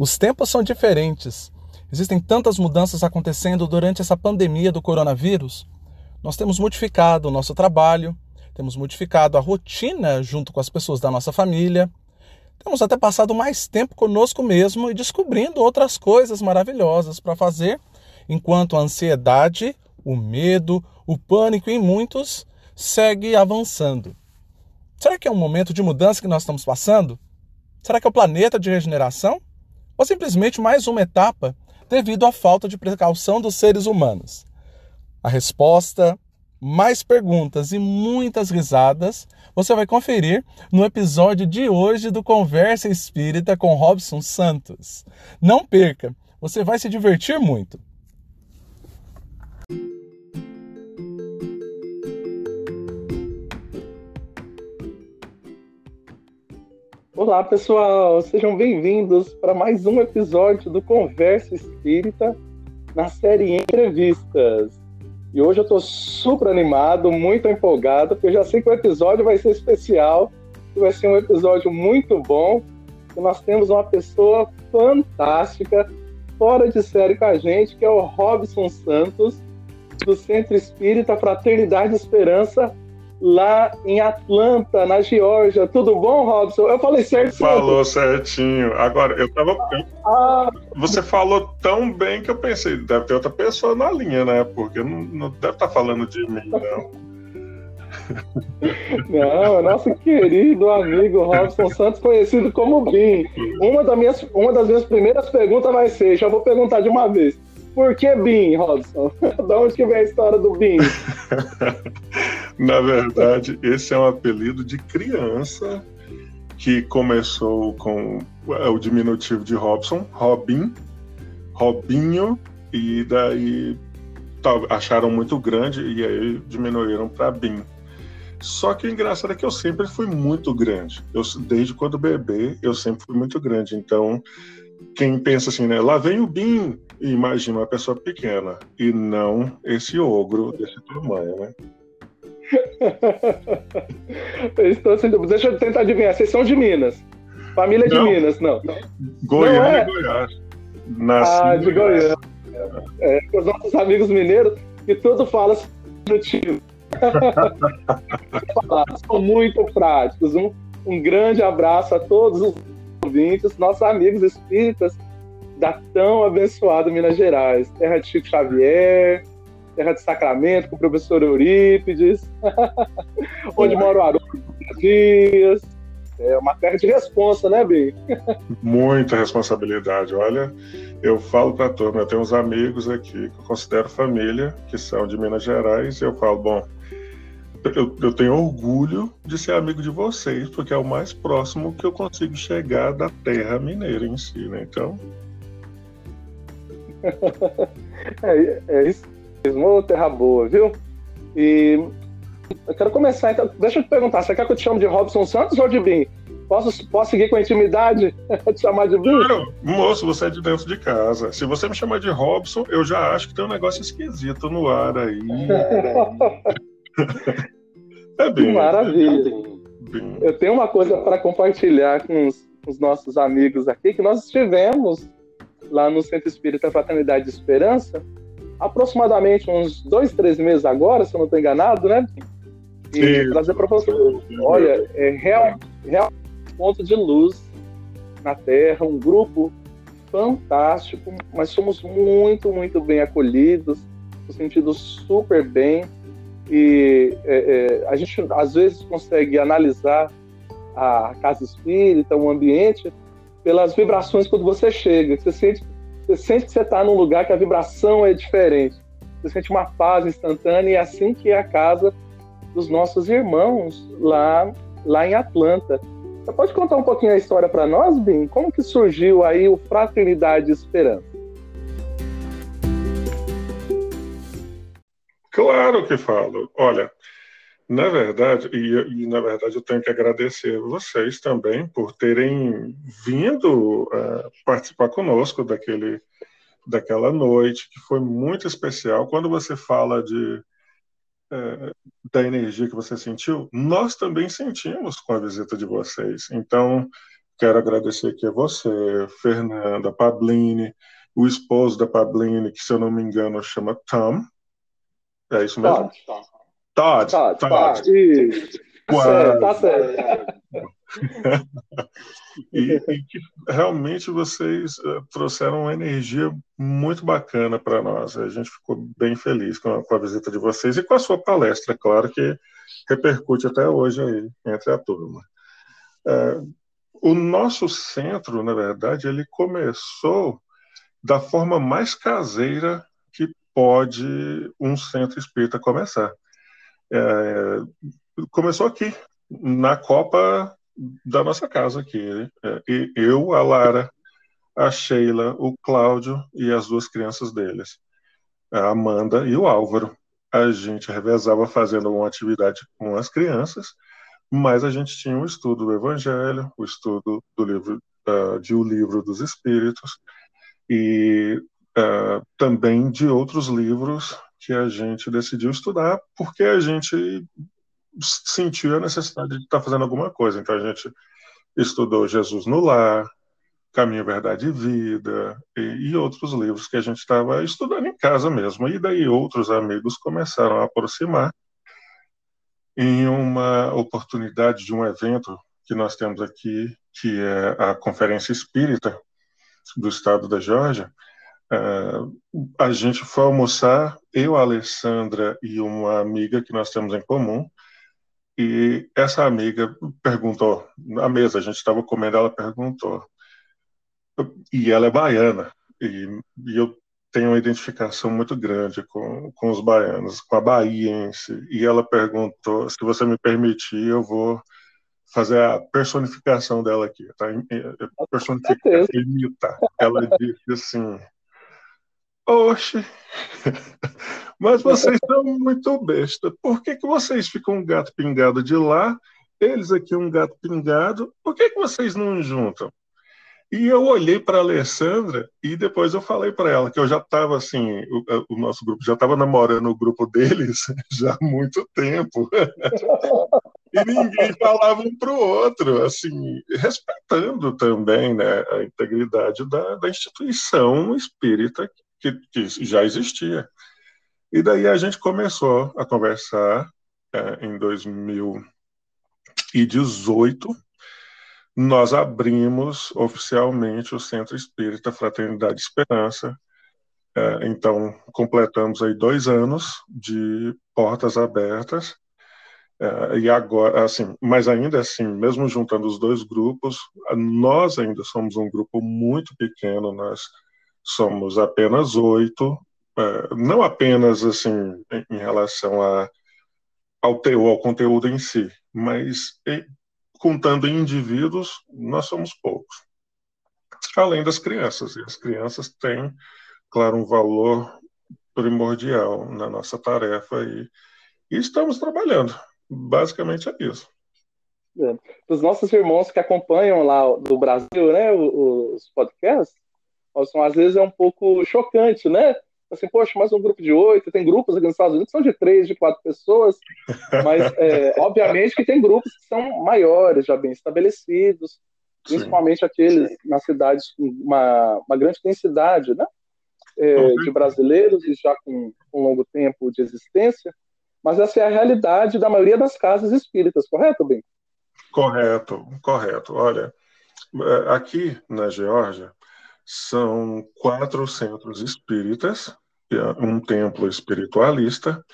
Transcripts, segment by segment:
Os tempos são diferentes. Existem tantas mudanças acontecendo durante essa pandemia do coronavírus. Nós temos modificado o nosso trabalho, temos modificado a rotina junto com as pessoas da nossa família, temos até passado mais tempo conosco mesmo e descobrindo outras coisas maravilhosas para fazer, enquanto a ansiedade, o medo, o pânico em muitos segue avançando. Será que é um momento de mudança que nós estamos passando? Será que é o planeta de regeneração? Ou simplesmente mais uma etapa devido à falta de precaução dos seres humanos? A resposta, mais perguntas e muitas risadas, você vai conferir no episódio de hoje do Conversa Espírita com Robson Santos. Não perca, você vai se divertir muito. Olá, pessoal! Sejam bem-vindos para mais um episódio do Conversa Espírita na série Entrevistas. E hoje eu estou super animado, muito empolgado, porque eu já sei que o episódio vai ser especial, que vai ser um episódio muito bom. E nós temos uma pessoa fantástica, fora de série com a gente, que é o Robson Santos, do Centro Espírita Fraternidade Esperança, lá em Atlanta, na Geórgia. Tudo bom, Robson? Eu falei certinho. Falou certinho. Agora, eu tava. Ah. Você falou tão bem que eu pensei, deve ter outra pessoa na linha, né? Porque não, não deve estar tá falando de mim, não. Não, nosso querido amigo Robson Santos, conhecido como Bim. Uma, das minhas, uma das minhas primeiras perguntas vai ser, já vou perguntar de uma vez. Por que Bin, Robson? da onde que vem a história do Bin? Na verdade, esse é um apelido de criança que começou com o diminutivo de Robson, Robin, Robinho, e daí acharam muito grande e aí diminuíram para Bin. Só que o engraçado é que eu sempre fui muito grande. Eu, desde quando bebê, eu sempre fui muito grande. Então, quem pensa assim, né? Lá vem o Bin, e imagina uma pessoa pequena, e não esse ogro desse tamanho, né? Estou sem dúvida. Deixa eu tentar adivinhar. Vocês são de Minas. Família de não. Minas, não. Goiânia não é? Goiás. Nasci ah, de Goiânia. É, os nossos amigos mineiros, que tudo fala do tio. São muito práticos. Um, um grande abraço a todos os ouvintes, nossos amigos espíritas da tão abençoada Minas Gerais. Terra de Chico Xavier, terra de Sacramento, com o professor Eurípides, onde mora o Haroldo Dias. É uma terra de responsa, né, Bim? Muita responsabilidade. Olha, eu falo para todos, eu tenho uns amigos aqui que eu considero família, que são de Minas Gerais, e eu falo, bom, eu, eu, tenho orgulho de ser amigo de vocês, porque é o mais próximo que eu consigo chegar da terra mineira em si, né? Então. é, é isso mesmo, terra boa, viu? E eu quero começar, então. Deixa eu te perguntar, você quer que eu te chame de Robson Santos ou de Bim? Posso, posso seguir com a intimidade? te chamar de Bim? Claro, moço, você é de dentro de casa. Se você me chamar de Robson, eu já acho que tem um negócio esquisito no ar aí. é bem. Maravilha. Bem. Eu tenho uma coisa para compartilhar com os, com os nossos amigos aqui, que nós estivemos lá no Centro Espírita Fraternidade de Esperança, aproximadamente uns dois, três meses agora, se eu não estou enganado, né? E Sim. trazer para você. Olha, é real, real ponto de luz na Terra, um grupo fantástico, mas somos muito, muito bem acolhidos, no sentido super bem. E é, é, a gente às vezes consegue analisar a casa espírita, o ambiente, pelas vibrações quando você chega. Você sente, você sente que você está num lugar que a vibração é diferente. Você sente uma paz instantânea e é assim que é a casa dos nossos irmãos lá, lá em Atlanta. Você pode contar um pouquinho a história para nós, Bim? Como que surgiu aí o Fraternidade Esperança? Claro que falo. Olha, na verdade, e, e, na verdade eu tenho que agradecer vocês também por terem vindo uh, participar conosco daquele, daquela noite, que foi muito especial. Quando você fala de, uh, da energia que você sentiu, nós também sentimos com a visita de vocês. Então, quero agradecer aqui a você, Fernanda, Pabline, o esposo da Pabline, que se eu não me engano chama Tom. É isso mesmo? Todd. Todd. Todd. Todd. Todd. Tá certo. e, e, que realmente vocês uh, trouxeram uma energia muito bacana para nós. A gente ficou bem feliz com a, com a, visita de vocês e com a sua palestra, claro que repercute até hoje aí entre a turma. Uh, o nosso centro, na verdade, ele começou da forma mais caseira pode um centro espírita começar. É, começou aqui, na Copa da nossa casa aqui. Né? E eu, a Lara, a Sheila, o Cláudio e as duas crianças deles, a Amanda e o Álvaro. A gente revezava fazendo uma atividade com as crianças, mas a gente tinha o um estudo do Evangelho, o estudo do livro uh, de O Livro dos Espíritos e uh, também de outros livros que a gente decidiu estudar, porque a gente sentiu a necessidade de estar fazendo alguma coisa. Então a gente estudou Jesus no Lar, Caminho, Verdade e Vida, e, e outros livros que a gente estava estudando em casa mesmo. E daí outros amigos começaram a aproximar em uma oportunidade de um evento que nós temos aqui, que é a Conferência Espírita do Estado da Geórgia. Uh, a gente foi almoçar, eu, a Alessandra e uma amiga que nós temos em comum, e essa amiga perguntou, na mesa, a gente estava comendo, ela perguntou, e ela é baiana, e, e, eu tenho uma identificação muito grande com, com os baianos, com a Bahia em si, e ela perguntou, se você me permitir, eu vou fazer a personificação dela aqui, tá? Personificar, imitar. Ela disse assim, Oxe, mas vocês são muito besta. Por que, que vocês ficam um gato pingado de lá, eles aqui um gato pingado? Por que, que vocês não juntam? E eu olhei para a Alessandra e depois eu falei para ela que eu já estava assim, o, o, nosso grupo já estava namorando o grupo deles já há muito tempo. e ninguém falava um para o outro, assim, respeitando também né, a integridade da, da instituição espírita que, que já existia. E daí a gente começou a conversar é, em 2018. Nós abrimos oficialmente o Centro Espírita Fraternidade Esperança. É, então, completamos aí dois anos de portas abertas. É, e agora, assim, mas ainda assim, mesmo juntando os dois grupos, nós ainda somos um grupo muito pequeno. Nós somos apenas oito, é, não apenas assim em relação a, ao teor, ao conteúdo em si, mas contando em indivíduos, nós somos poucos. Além das crianças, e as crianças têm, claro, um valor primordial na nossa tarefa e, e estamos trabalhando. Basicamente é isso. É. Os nossos irmãos que acompanham lá do Brasil, né, os podcasts, Assim, às vezes é um pouco chocante, né? Assim, poxa, mais um grupo de oito, tem grupos aqui nos Estados Unidos que são de três, de quatro pessoas, mas é, obviamente que tem grupos que são maiores, já bem estabelecidos, principalmente Sim. aqueles nas cidades com uma, uma grande densidade, né? É, de brasileiros e já com um longo tempo de existência, mas essa é a realidade da maioria das casas espíritas, correto, Bem? Correto, correto. Olha, é, aqui na Geórgia, são quatro centros espíritas, um templo espiritualista,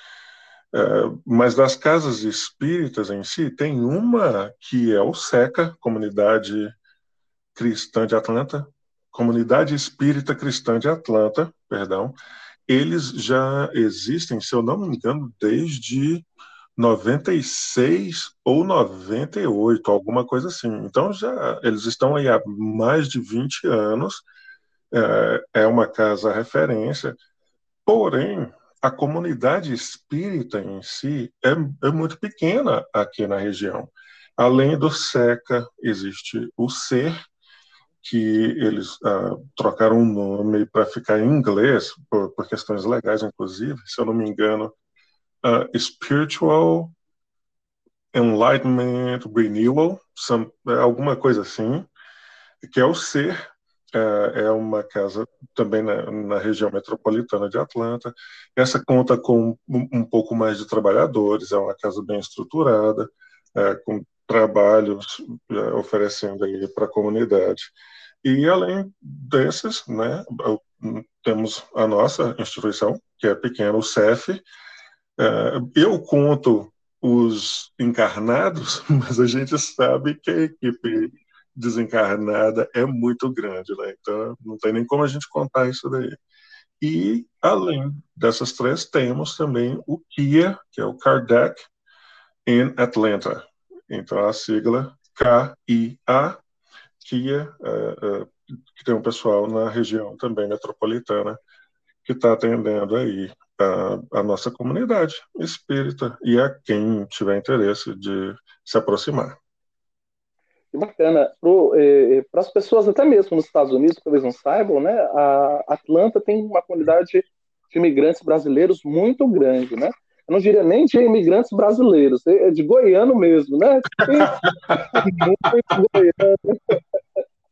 é, mas das casas espíritas em si, tem uma que é o SECA, Comunidade Cristã de Atlanta, Comunidade Espírita Cristã de Atlanta, perdão, eles já existem, se eu não me engano, desde 96 ou 98, alguma coisa assim. Então já eles estão aí há mais de 20 anos é, é uma casa referência, porém, a comunidade espírita em si é, é muito pequena aqui na região. Além do SECA, existe o SER, que eles uh, trocaram o um nome para ficar em inglês, por, por, questões legais, inclusive, se eu não me engano, uh, Spiritual Enlightenment Renewal, some, alguma coisa assim. que é o Ser, é, é uma casa também na, na, região metropolitana de Atlanta. Essa conta com um, um pouco mais de trabalhadores, é uma casa bem estruturada, é, com trabalhos é, oferecendo aí para a comunidade. E além desses, né, temos a nossa instituição, que é pequena, o CEF. É, eu conto os encarnados, mas a gente sabe que a equipe desencarnada é muito grande, né? Então não tem nem como a gente contar isso daí. E além dessas três, temos também o KIA, que é o Kardec in Atlanta. Então a sigla KIA, KIA, é, é, que tem um pessoal na região também metropolitana que está atendendo aí a, a, nossa comunidade espírita e a quem tiver interesse de se aproximar bacana. Para eh, eh as pessoas, até mesmo nos Estados Unidos, talvez não saibam, né? A Atlanta tem uma comunidade de imigrantes brasileiros muito grande, né? Eu não diria nem de imigrantes brasileiros, é de goiano mesmo, né? Muito goiano.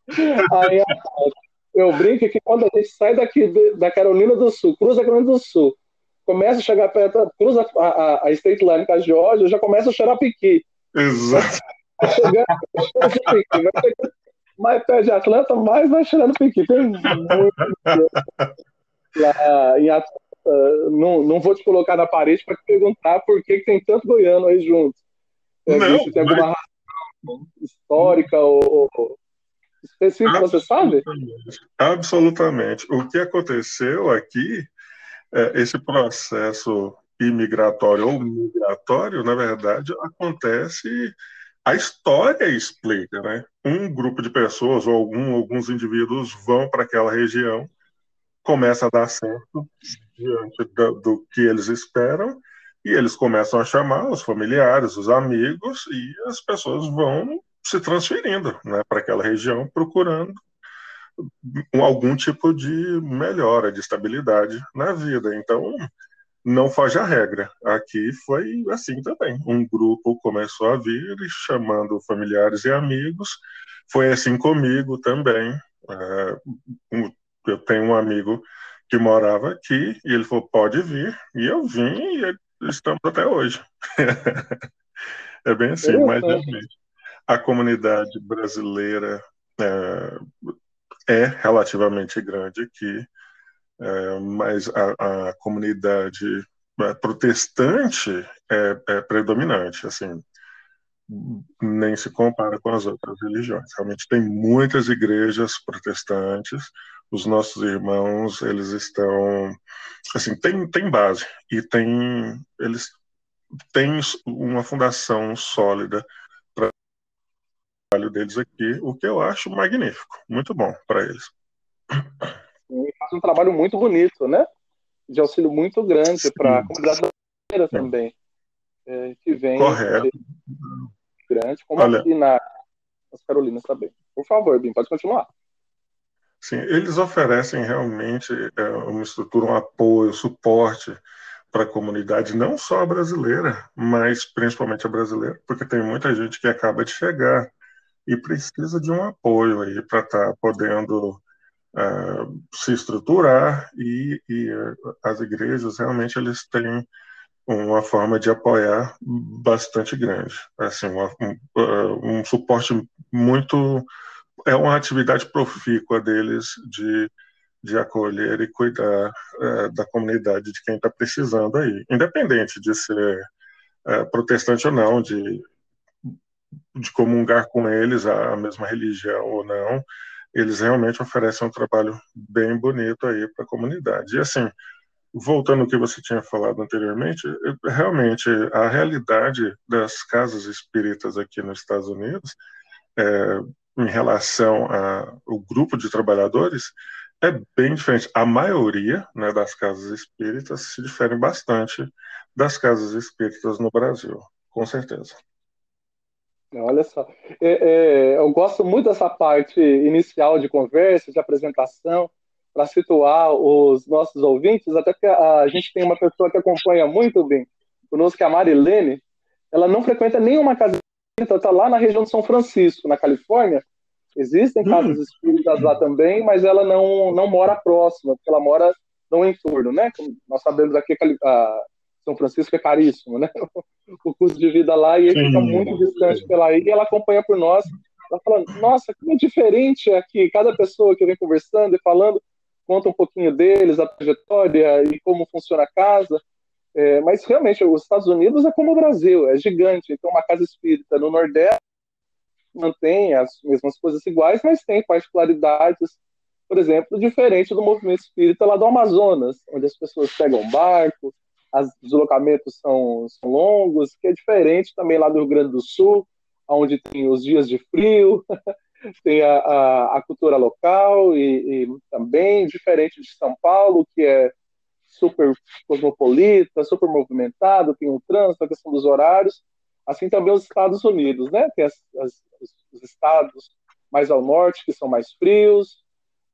Aí, eu brinco que quando a gente sai daqui da Carolina do Sul, cruza a Carolina do Sul, começa a chegar perto, cruza a, a, a State Line com a Georgia, já começa a cheirar piqui. Exato mais perto de Atlanta, mais vai cheirando piqui. Tem muito lá em Atlanta. Não, não vou te colocar na parede para te perguntar por que, que, tem tanto goiano aí junto. É, não, tem alguma mas... razão histórica ou, ou específica, você sabe? Absolutamente. O que aconteceu aqui, é, esse processo imigratório ou migratório, na verdade, acontece a história explica, né? Um grupo de pessoas ou algum, alguns indivíduos vão para aquela região, começa a dar certo diante do, do, que eles esperam e eles começam a chamar os familiares, os amigos e as pessoas vão se transferindo, né, para aquela região procurando algum tipo de melhora, de estabilidade na vida. Então, não foge a regra. Aqui foi assim também. Um grupo começou a vir chamando familiares e amigos. Foi assim comigo também. É, eu tenho um amigo que morava aqui e ele falou: pode vir. E eu vim e estamos até hoje. é bem assim, mas realmente. A comunidade brasileira é, é relativamente grande aqui é, mas a, a, comunidade é, protestante é, é, predominante, assim, nem se compara com as outras religiões. Realmente tem muitas igrejas protestantes, os nossos irmãos, eles estão, assim, tem, tem base. E tem, eles têm uma fundação sólida para o trabalho deles aqui, o que eu acho magnífico, muito bom para eles um trabalho muito bonito, né? De auxílio muito grande para a comunidade brasileira também, é, que vem Correto. grande, como Olha, aqui na, nas Carolinas também. Por favor, Bim, pode continuar. Sim, eles oferecem realmente é, uma estrutura, um apoio, suporte para a comunidade, não só a brasileira, mas principalmente a brasileira, porque tem muita gente que acaba de chegar e precisa de um apoio aí para estar tá podendo uh, se estruturar e, e, as igrejas realmente eles têm uma forma de apoiar bastante grande, assim, uma, um, uh, um suporte muito é uma atividade profícua deles de de acolher e cuidar uh, da comunidade de quem está precisando aí, independente de ser uh, protestante ou não, de, de comungar com eles a, a mesma religião ou não, eles realmente oferecem um trabalho bem bonito aí para a comunidade. E assim, voltando ao que você tinha falado anteriormente, realmente a realidade das casas espíritas aqui nos Estados Unidos, é, em relação ao grupo de trabalhadores, é bem diferente. A maioria né, das casas espíritas se diferem bastante das casas espíritas no Brasil, com certeza. Olha só, é, é, eu gosto muito dessa parte inicial de conversa, de apresentação, para situar os nossos ouvintes, até porque a, gente tem uma pessoa que acompanha muito bem conosco, que é a Marilene, ela não frequenta nenhuma casa está lá na região de São Francisco, na Califórnia, Existem hum. casas espíritas lá também, mas ela não, não mora próxima, porque ela mora no entorno, né? Nós sabemos aqui que a São Francisco é caríssimo, né? O custo de vida lá e ele fica muito distante pela ilha e ela acompanha por nós. Ela fala, nossa, como é diferente aqui. Cada pessoa que vem conversando e falando conta um pouquinho deles, a trajetória e como funciona a casa. É, mas realmente, os Estados Unidos é como o Brasil, é gigante. Tem uma casa espírita no Nordeste, mantém as mesmas coisas iguais, mas tem particularidades, por exemplo, diferente do movimento espírita lá do Amazonas, onde as pessoas pegam barco, os deslocamentos são, são longos, que é diferente também lá do Rio Grande do Sul, onde tem os dias de frio, tem a, a, a cultura local e, e, também diferente de São Paulo, que é super cosmopolita, super movimentado, tem o trânsito, a questão dos horários, assim também os Estados Unidos, né? Tem as, as, os estados mais ao norte que são mais frios,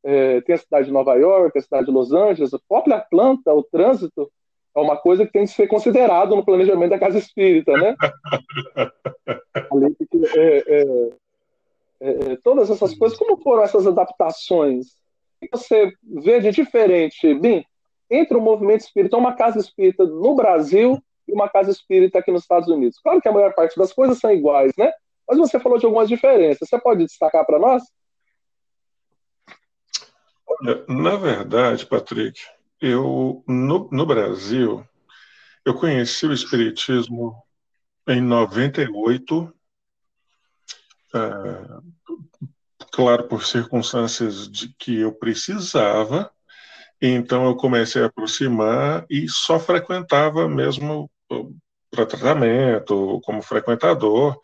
é, tem a cidade de Nova York, a cidade de Los Angeles, a própria Atlanta, o trânsito é uma coisa que tem que ser considerado no planejamento da casa espírita, né? é, é, é, é, todas essas coisas, como foram essas adaptações? O que você vê de diferente, Bim, entre o movimento espírita, uma casa espírita no Brasil e uma casa espírita aqui nos Estados Unidos? Claro que a maior parte das coisas são iguais, né? Mas você falou de algumas diferenças. Você pode destacar para nós? Olha, na verdade, Patrick, eu no, no Brasil eu conheci o espiritismo em 98, é, claro por circunstâncias de que eu precisava, então eu comecei a aproximar e só frequentava mesmo para tratamento, como frequentador.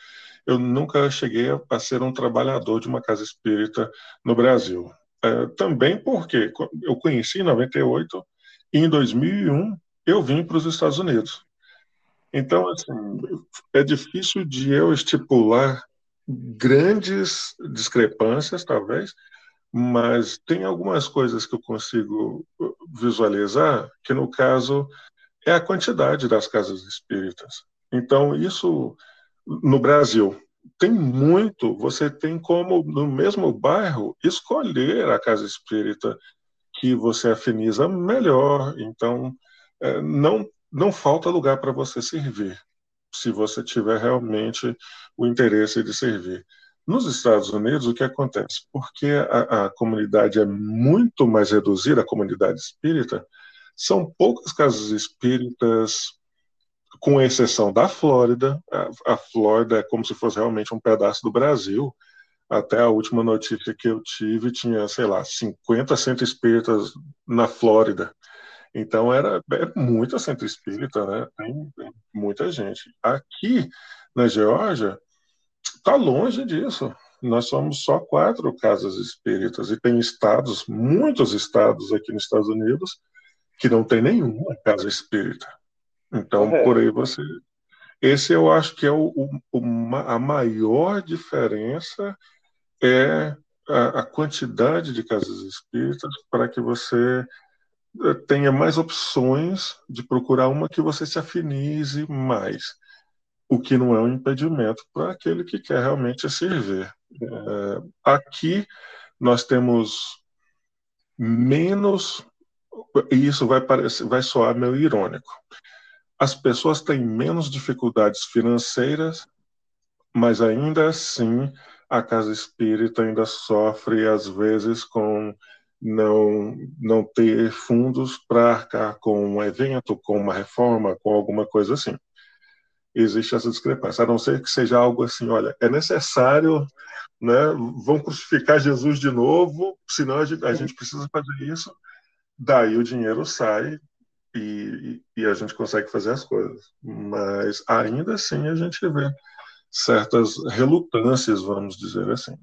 Eu nunca cheguei a ser um trabalhador de uma casa espírita no Brasil. É, também porque eu conheci em 98 e em 2001 eu vim para os Estados Unidos. Então, assim, é difícil de eu estipular grandes discrepâncias, talvez, mas tem algumas coisas que eu consigo visualizar, que no caso é a quantidade das casas espíritas. Então, isso no Brasil, tem muito, você tem como, no mesmo bairro, escolher a casa espírita que você afiniza melhor. Então, é, não, não falta lugar para você servir, se você tiver realmente o interesse de servir. Nos Estados Unidos, o que acontece? Porque a, a comunidade é muito mais reduzida, a comunidade espírita, são poucas casas espíritas com exceção da Flórida. A, a, Flórida é como se fosse realmente um pedaço do Brasil. Até a última notícia que eu tive tinha, sei lá, 50 centros espíritas na Flórida. Então era é muito centro espírita, né? Tem, tem muita gente. Aqui na Geórgia está longe disso. Nós somos só quatro casas espíritas e tem estados, muitos estados aqui nos Estados Unidos que não tem nenhuma casa espírita. Então, é. por aí você. Esse eu acho que é o, o, a maior diferença é a, a quantidade de casas espíritas para que você eh, tenha mais opções de procurar uma que você se afinize mais, o que não é um impedimento para aquele que quer realmente servir. É, aqui nós temos menos, e isso vai, parecer, vai soar meio irônico, as pessoas têm menos dificuldades financeiras, mas ainda assim a casa espírita ainda sofre, às vezes, com não, não ter fundos para arcar com um evento, com uma reforma, com alguma coisa assim. Existe essa discrepância, a não ser que seja algo assim, olha, é necessário, né, vão crucificar Jesus de novo, senão a gente, a gente precisa fazer isso, daí o dinheiro sai e, e, a gente consegue fazer as coisas. Mas ainda assim a gente vê certas relutâncias, vamos dizer assim.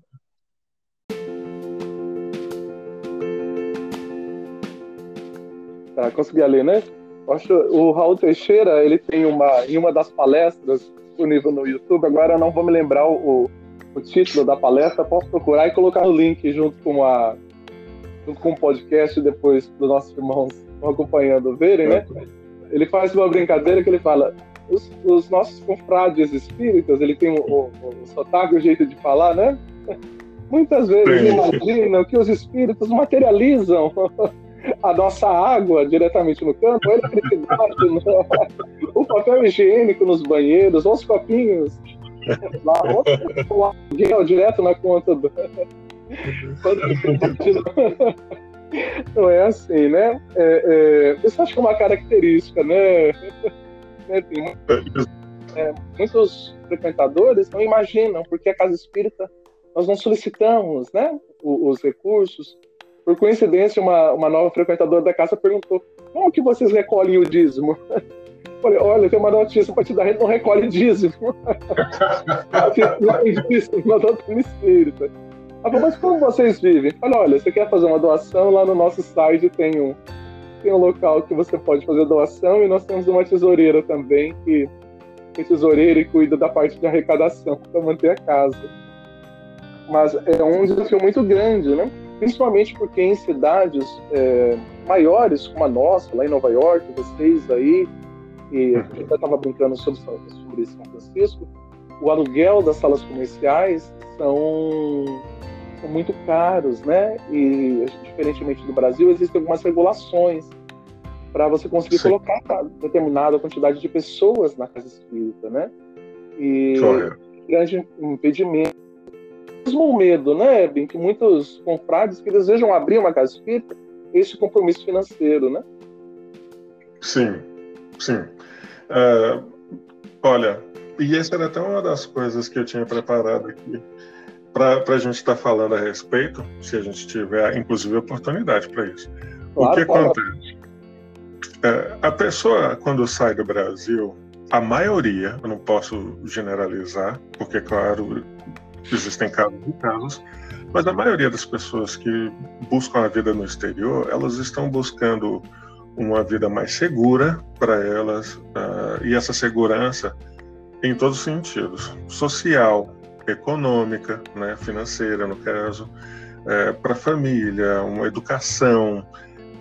Tá, consegui ler, né? Acho o Raul Teixeira, ele tem uma em uma das palestras disponível no YouTube, agora eu não vou me lembrar o, o título da palestra, posso procurar e colocar o link junto com a junto com o podcast depois dos nossos irmãos estão acompanhando verem, né? Ele faz uma brincadeira que ele fala: os, os nossos confrades espíritas, ele tem o, o, o sotaque, o jeito de falar, né? muitas vezes imaginam que os espíritos materializam a nossa água diretamente no campo, a eletricidade, o papel higiênico nos banheiros, os copinhos lá, o aluguel direto na conta do. Não é assim, né? É, é, isso acho que é uma característica, né? né tem, é, muitos frequentadores não imaginam porque a casa espírita nós não solicitamos né, os, os recursos. Por coincidência, uma, uma nova frequentadora da casa perguntou: como que vocês recolhem o dízimo? Falei, olha, tem uma notícia para te dar, a gente não recolhe dízimo. dízimo na doutrina espírita. Ela mas como vocês vivem? Falei, olha, você quer fazer uma doação? Lá no nosso site tem um, tem um local que você pode fazer doação e nós temos uma tesoureira também que é tesoureira e cuida da parte de arrecadação para manter a casa. Mas é um desafio muito grande, né? Principalmente porque em cidades é, maiores como a nossa, lá em Nova York, vocês aí, e a gente estava brincando sobre, sobre São Francisco, o aluguel das salas comerciais são são muito caros, né? E diferentemente do Brasil, existem algumas regulações para você conseguir Sim. colocar determinada quantidade de pessoas na casa espírita, né? E grande impedimento. Mesmo o medo, né, Bem, que muitos confrades que desejam abrir uma casa espírita, esse compromisso financeiro, né? Sim, sim. Uh, olha, e essa era até uma das coisas que eu tinha preparado aqui para a gente estar tá falando a respeito, se a gente tiver, inclusive, oportunidade para isso. Claro, o que acontece? É, a pessoa, quando sai do Brasil, a maioria, eu não posso generalizar, porque, claro, existem casos e casos, mas a maioria das pessoas que buscam a vida no exterior, elas estão buscando uma vida mais segura para elas, uh, e essa segurança em todos os sentidos social, econômica, né, financeira, no caso, é, para a família, uma educação.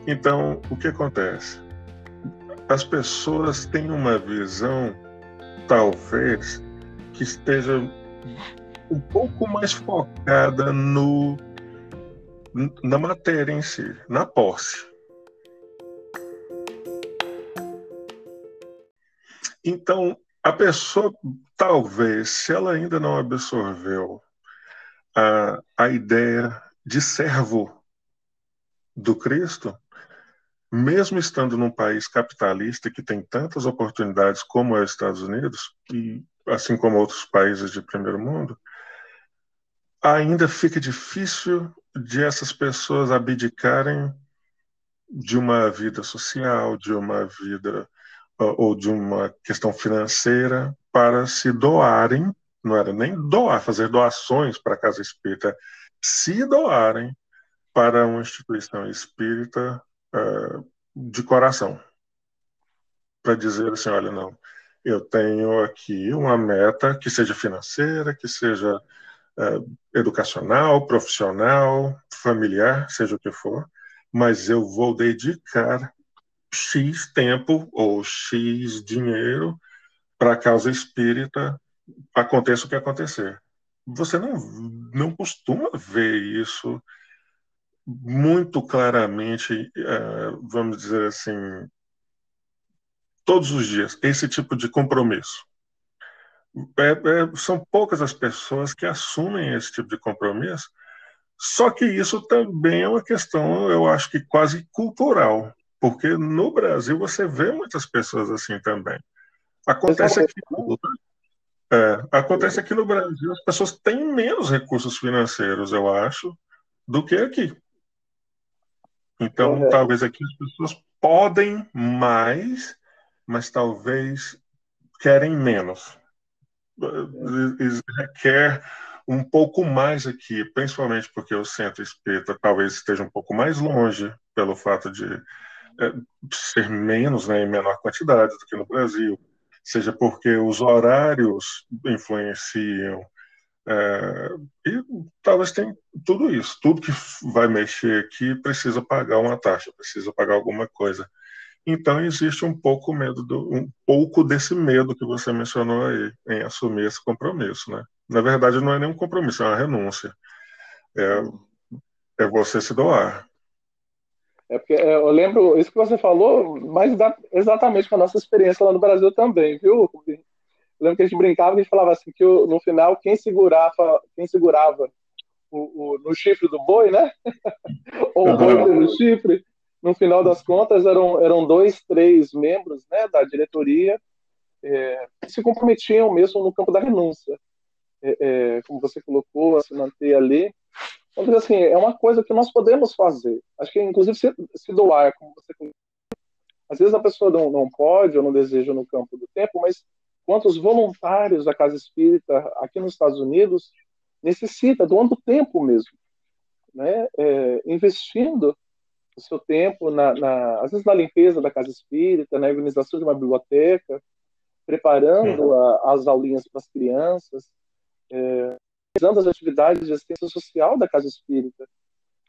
Então, o que acontece? As pessoas têm uma visão, talvez, que esteja um pouco mais focada no na matéria em si, na posse. Então, a pessoa, talvez, se ela ainda não absorveu a, a ideia de servo do Cristo, mesmo estando num país capitalista que tem tantas oportunidades como é os Estados Unidos, e assim como outros países de primeiro mundo, ainda fica difícil de essas pessoas abdicarem de uma vida social, de uma vida ou de uma questão financeira para se doarem, não era nem doar, fazer doações para a casa espírita, se doarem para uma instituição espírita uh, de coração. Para dizer assim: olha, não, eu tenho aqui uma meta que seja financeira, que seja uh, educacional, profissional, familiar, seja o que for, mas eu vou dedicar X tempo ou X dinheiro para a causa espírita, aconteça o que acontecer. Você não, não costuma ver isso muito claramente, é, vamos dizer assim, todos os dias, esse tipo de compromisso. É, é, são poucas as pessoas que assumem esse tipo de compromisso, só que isso também é uma questão, eu acho que quase cultural. Porque no Brasil você vê muitas pessoas assim também. Acontece aqui, é, acontece aqui no Brasil, as pessoas têm menos recursos financeiros, eu acho, do que aqui. Então, uhum. talvez aqui as pessoas podem mais, mas talvez querem menos. Requer um pouco mais aqui, principalmente porque o centro espírita talvez esteja um pouco mais longe, pelo fato de é, ser menos, né, em menor quantidade do que no Brasil, seja porque os horários influenciam, é, e talvez tenha tudo isso, tudo que vai mexer aqui precisa pagar uma taxa, precisa pagar alguma coisa. Então existe um pouco medo do, um pouco desse medo que você mencionou aí em assumir esse compromisso, né? Na verdade não é nenhum compromisso, é uma renúncia. É, é você se doar. É porque é, eu lembro, isso que você falou, mas exatamente com a nossa experiência lá no Brasil também, viu? Eu lembro que a gente brincava, a gente falava assim, que no final quem segurava, quem segurava o, o, no chifre do boi, né? Ou o boi no chifre, no final das contas eram, eram dois, três membros né, da diretoria é, que se comprometiam mesmo no campo da renúncia. É, é, como você colocou, se manter ali. Então, assim, é uma coisa que nós podemos fazer. Acho que, inclusive, se, se doar, como você. Às vezes a pessoa não, não pode ou não deseja no campo do tempo, mas quantos voluntários da Casa Espírita aqui nos Estados Unidos necessita doando tempo mesmo, né? É, investindo o seu tempo, na, na, às vezes na limpeza da casa espírita, na organização de uma biblioteca, preparando a, as aulinhas para as crianças, é, realizando as atividades de assistência social da casa espírita.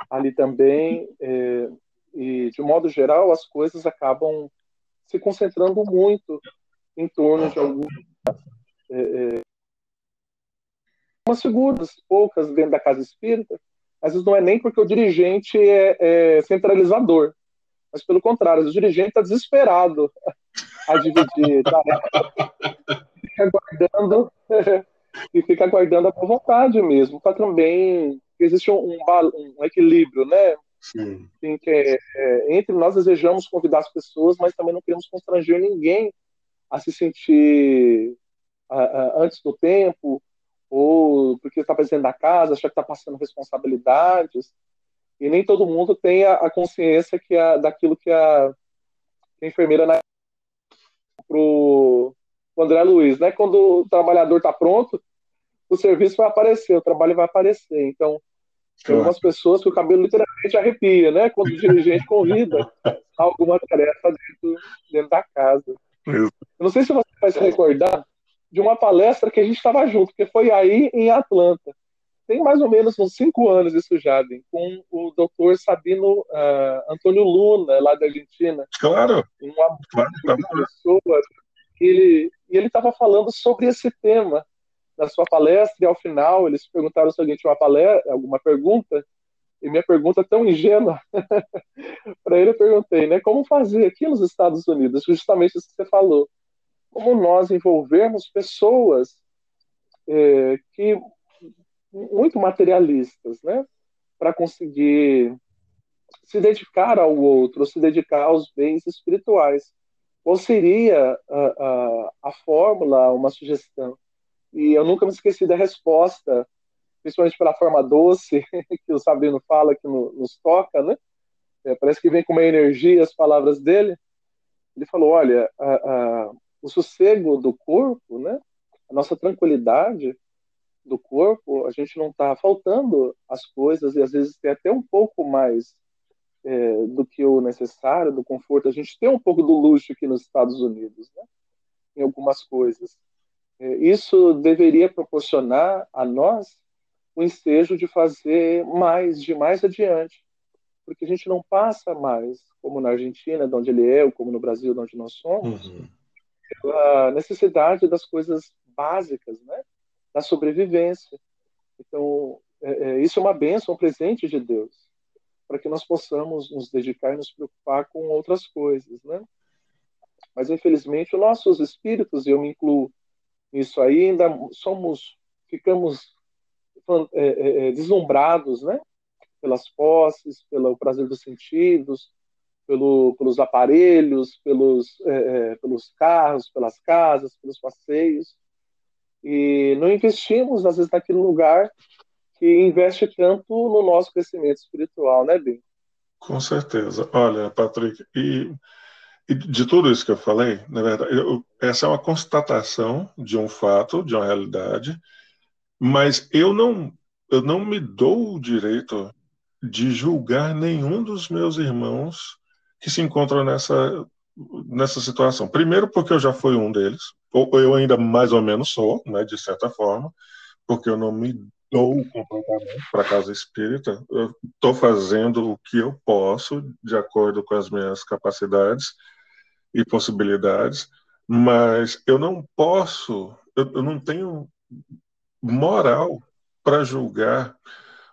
Ali também, é, e de modo geral, as coisas acabam se concentrando muito em torno de algumas é, é, figuras poucas dentro da casa espírita às vezes não é nem porque o dirigente é, é centralizador, mas pelo contrário, o dirigente está desesperado a dividir fica aguardando e fica aguardando a boa vontade mesmo, para também existe um, um, equilíbrio, né? Sim. Assim, que é, é, entre nós desejamos convidar as pessoas, mas também não queremos constranger ninguém a se sentir a, a, antes do tempo ou porque está presidente da casa, acha que está passando responsabilidades, e nem todo mundo tem a, a consciência que a, daquilo que a, que a enfermeira na pro, pro André Luiz, né? Quando o trabalhador está pronto, o serviço vai aparecer, o trabalho vai aparecer. Então, tem algumas pessoas que o cabelo literalmente arrepia, né? Quando o dirigente convida alguma tarefa dentro, dentro da casa. Eu não sei se você vai se recordar, de uma palestra que a gente estava junto, que foi aí em Atlanta. Tem mais ou menos uns cinco anos isso já, bem, com o doutor Sabino uh, Antônio Luna, lá da Argentina. Claro. Uma claro, tá pessoa. Ele, e ele estava falando sobre esse tema na sua palestra, e ao final eles perguntaram se alguém tinha uma palestra, alguma pergunta, e minha pergunta tão ingênua, para ele eu perguntei, né, como fazer aqui nos Estados Unidos, justamente isso que você falou como nós envolvermos pessoas é, que muito materialistas, né, para conseguir se dedicar ao outro, se dedicar aos bens espirituais. Qual seria a, a, a fórmula, uma sugestão? E eu nunca me esqueci da resposta, principalmente pela forma doce que o Sabino fala, que no, nos toca, né? É, parece que vem com uma energia as palavras dele. Ele falou: olha, a, o sossego do corpo, né? A nossa tranquilidade do corpo, a gente não está faltando as coisas e às vezes tem até um pouco mais é, do que o necessário, do conforto. A gente tem um pouco do luxo aqui nos Estados Unidos, né? Em algumas coisas. É, isso deveria proporcionar a nós o ensejo de fazer mais, de mais adiante, porque a gente não passa mais, como na Argentina, de onde ele é, ou como no Brasil, de onde nós somos, uhum pela necessidade das coisas básicas, né? Da sobrevivência. Então, é, é, isso é uma bênção, um presente de Deus, para que nós possamos nos dedicar e nos preocupar com outras coisas, né? Mas, infelizmente, os nossos espíritos, e eu me incluo nisso aí, ainda somos, ficamos é, é, é, deslumbrados, né? Pelas posses, pelo prazer dos sentidos, pelo, pelos aparelhos, pelos, é, é, pelos carros, pelas casas, pelos passeios. E não investimos, às vezes, naquele lugar que investe tanto no nosso crescimento espiritual, né, Ben? Com certeza. Olha, Patrick, e, e, de tudo isso que eu falei, na verdade, eu, essa é uma constatação de um fato, de uma realidade, mas eu não, eu não me dou o direito de julgar nenhum dos meus irmãos que se encontram nessa, nessa situação. Primeiro, porque eu já fui um deles, ou eu ainda mais ou menos sou, né, de certa forma, porque eu não me dou completamente para a casa espírita. Eu estou fazendo o que eu posso, de acordo com as minhas capacidades e possibilidades, mas eu não posso, eu, eu não tenho moral para julgar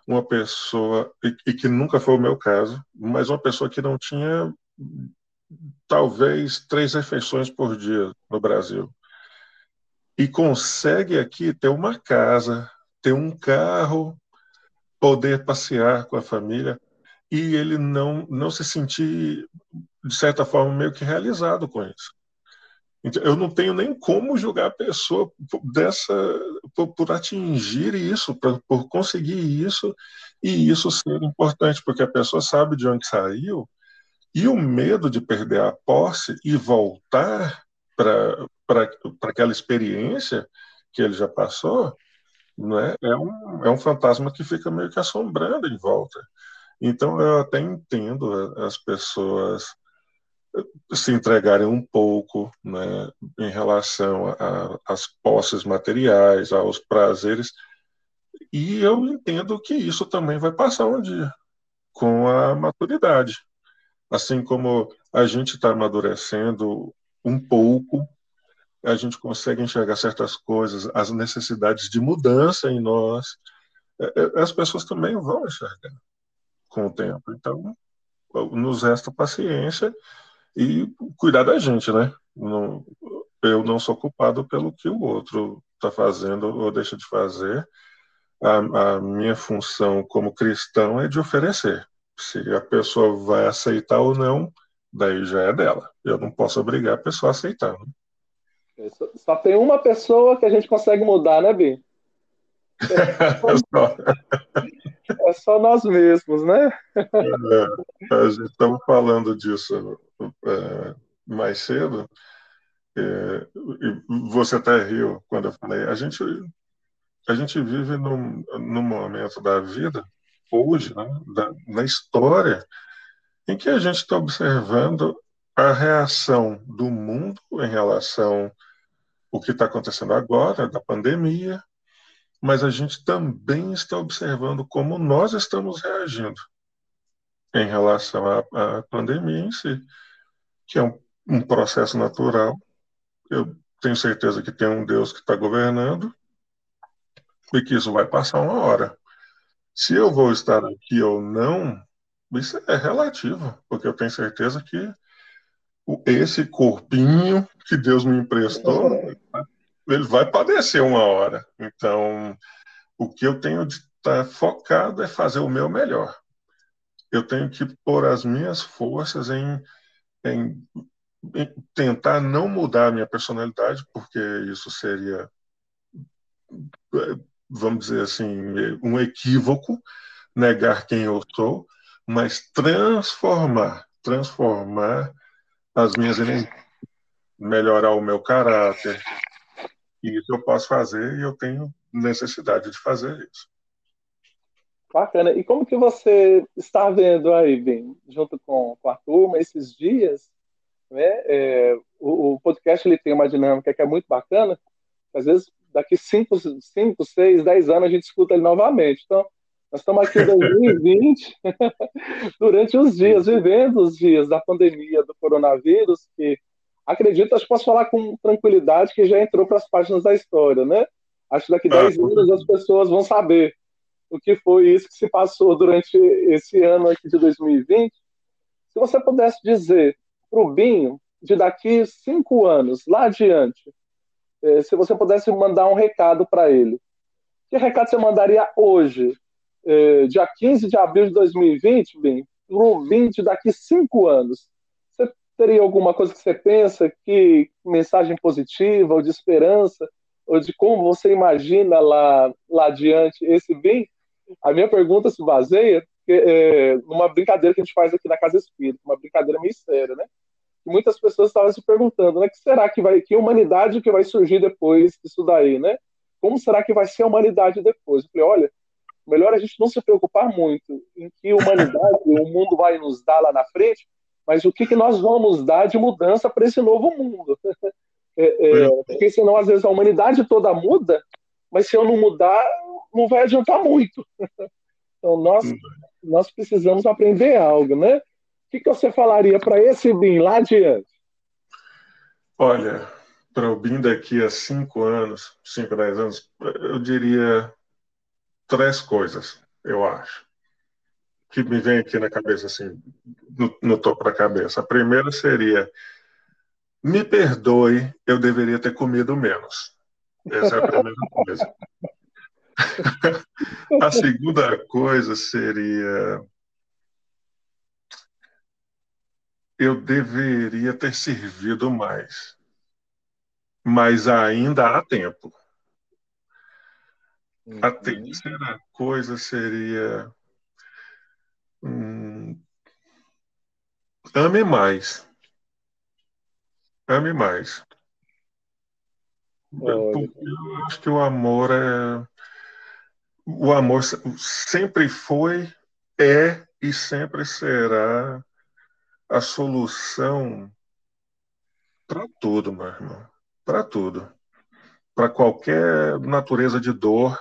uma pessoa, e, e que nunca foi o meu caso, mas uma pessoa que não tinha talvez três refeições por dia no Brasil. E consegue aqui ter uma casa, ter um carro, poder passear com a família e ele não, não se sentir, de certa forma, meio que realizado com isso. Então, eu não tenho nem como julgar a pessoa dessa, por, por atingir isso, por, por conseguir isso, e isso ser importante, porque a pessoa sabe de onde saiu, e o medo de perder a posse e voltar para aquela experiência que ele já passou, né, é, um, é um fantasma que fica meio que assombrando em volta. Então, eu até entendo as pessoas se entregarem um pouco né, em relação às posses materiais, aos prazeres, e eu entendo que isso também vai passar um dia, com a maturidade. Assim como a gente está amadurecendo um pouco, a gente consegue enxergar certas coisas, as necessidades de mudança em nós, é, é, as pessoas também vão enxergar com o tempo. Então, nos resta paciência e cuidar da gente, né? Eu não sou culpado pelo que o outro está fazendo ou deixa de fazer. A, a, minha função como cristão é de oferecer. Se a pessoa vai aceitar ou não, daí já é dela. Eu não posso obrigar a pessoa a aceitar. Né? É, só tem uma pessoa que a gente consegue mudar, né, Bi? É só nós mesmos, né? É, a gente estava falando disso é, mais cedo, é, você até riu quando eu falei. A gente, a gente vive num, num momento da vida, hoje, né, da, na história, em que a gente está observando a reação do mundo em relação ao que está acontecendo agora, da pandemia, mas a gente também está observando como nós estamos reagindo em relação à, à pandemia em si, que é um, um, processo natural. Eu tenho certeza que tem um Deus que está governando e que isso vai passar uma hora. Se eu vou estar aqui ou não, isso é relativo, porque eu tenho certeza que esse corpinho que Deus me emprestou ele vai padecer uma hora. Então, o que eu tenho de estar focado é fazer o meu melhor. Eu tenho que pôr as minhas forças em, em, em tentar não mudar a minha personalidade, porque isso seria, vamos dizer assim, um equívoco, negar quem eu sou, mas transformar, transformar as minhas melhorar o meu caráter, e isso eu posso fazer e eu tenho necessidade de fazer isso. Bacana. E como que você está vendo aí, bem, junto com, com a turma, esses dias? Né? É, o, o, podcast ele tem uma dinâmica que é muito bacana. Às vezes, daqui 5, 5, 6, 10 anos, a gente escuta ele novamente. Então, nós estamos aqui em 2020, durante os dias, vivendo os dias da pandemia do coronavírus, que acredito, acho que posso falar com tranquilidade que já entrou para as páginas da história, né? Acho que daqui a 10 anos as pessoas vão saber o que foi isso que se passou durante esse ano aqui de 2020. Se você pudesse dizer para o Binho, de daqui cinco anos, lá adiante, eh, se você pudesse mandar um recado para ele, que recado você mandaria hoje, eh, dia 15 de abril de 2020, Binho, para o Binho de daqui cinco anos? Teria alguma coisa que você pensa que mensagem positiva ou de esperança ou de como você imagina lá lá adiante esse bem? A minha pergunta se baseia é, numa brincadeira que a gente faz aqui na Casa Espírita, uma brincadeira meio séria, né? Muitas pessoas estavam se perguntando, né? Que será que vai, que humanidade que vai surgir depois disso daí, né? Como será que vai ser a humanidade depois? Eu falei, olha, melhor a gente não se preocupar muito em que humanidade o mundo vai nos dar lá na frente, mas o que, que nós vamos dar de mudança para esse novo mundo? É, é, porque senão, às vezes, a humanidade toda muda, mas se eu não mudar, não vai adiantar muito. Então, nós, nós precisamos aprender algo, né? O que, que você falaria para esse BIM lá adiante? Olha, para o BIM daqui a cinco anos, cinco, dez anos, eu diria três coisas. eu acho. Que me vem aqui na cabeça, assim, no, no topo da cabeça. A primeira seria: me perdoe, eu deveria ter comido menos. Essa é a primeira coisa. a segunda coisa seria: eu deveria ter servido mais. Mas ainda há tempo. A uhum. terceira coisa seria. Hum, ame mais. Ame mais. Porque eu acho que o amor é. O amor sempre foi, é e sempre será a solução para tudo, meu irmão. Para tudo. Para qualquer natureza de dor,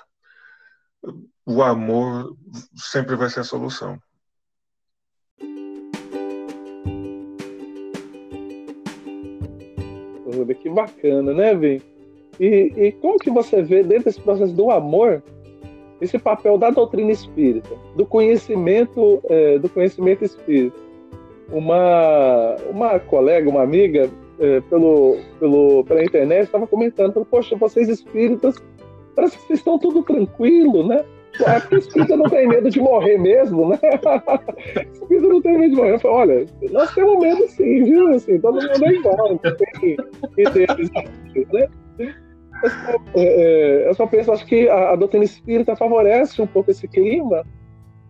o amor sempre vai ser a solução. Que bacana, né, Vim? E, e como que você vê dentro desse processo do amor esse papel da doutrina espírita, do conhecimento, é, do conhecimento espírita? uma, uma colega, uma amiga, é, pelo, pelo, pela internet, estava comentando, poxa, vocês espíritas, parece que vocês estão tudo tranquilo, né? A espírita não tem medo de morrer mesmo, né? espírita não tem medo de morrer. Eu falei, olha, nós temos medo sim, viu? Assim, todo mundo é igual, não tem ideias, né? Eu só, é, é, eu só penso, acho que a, a doutrina espírita favorece um pouco esse clima,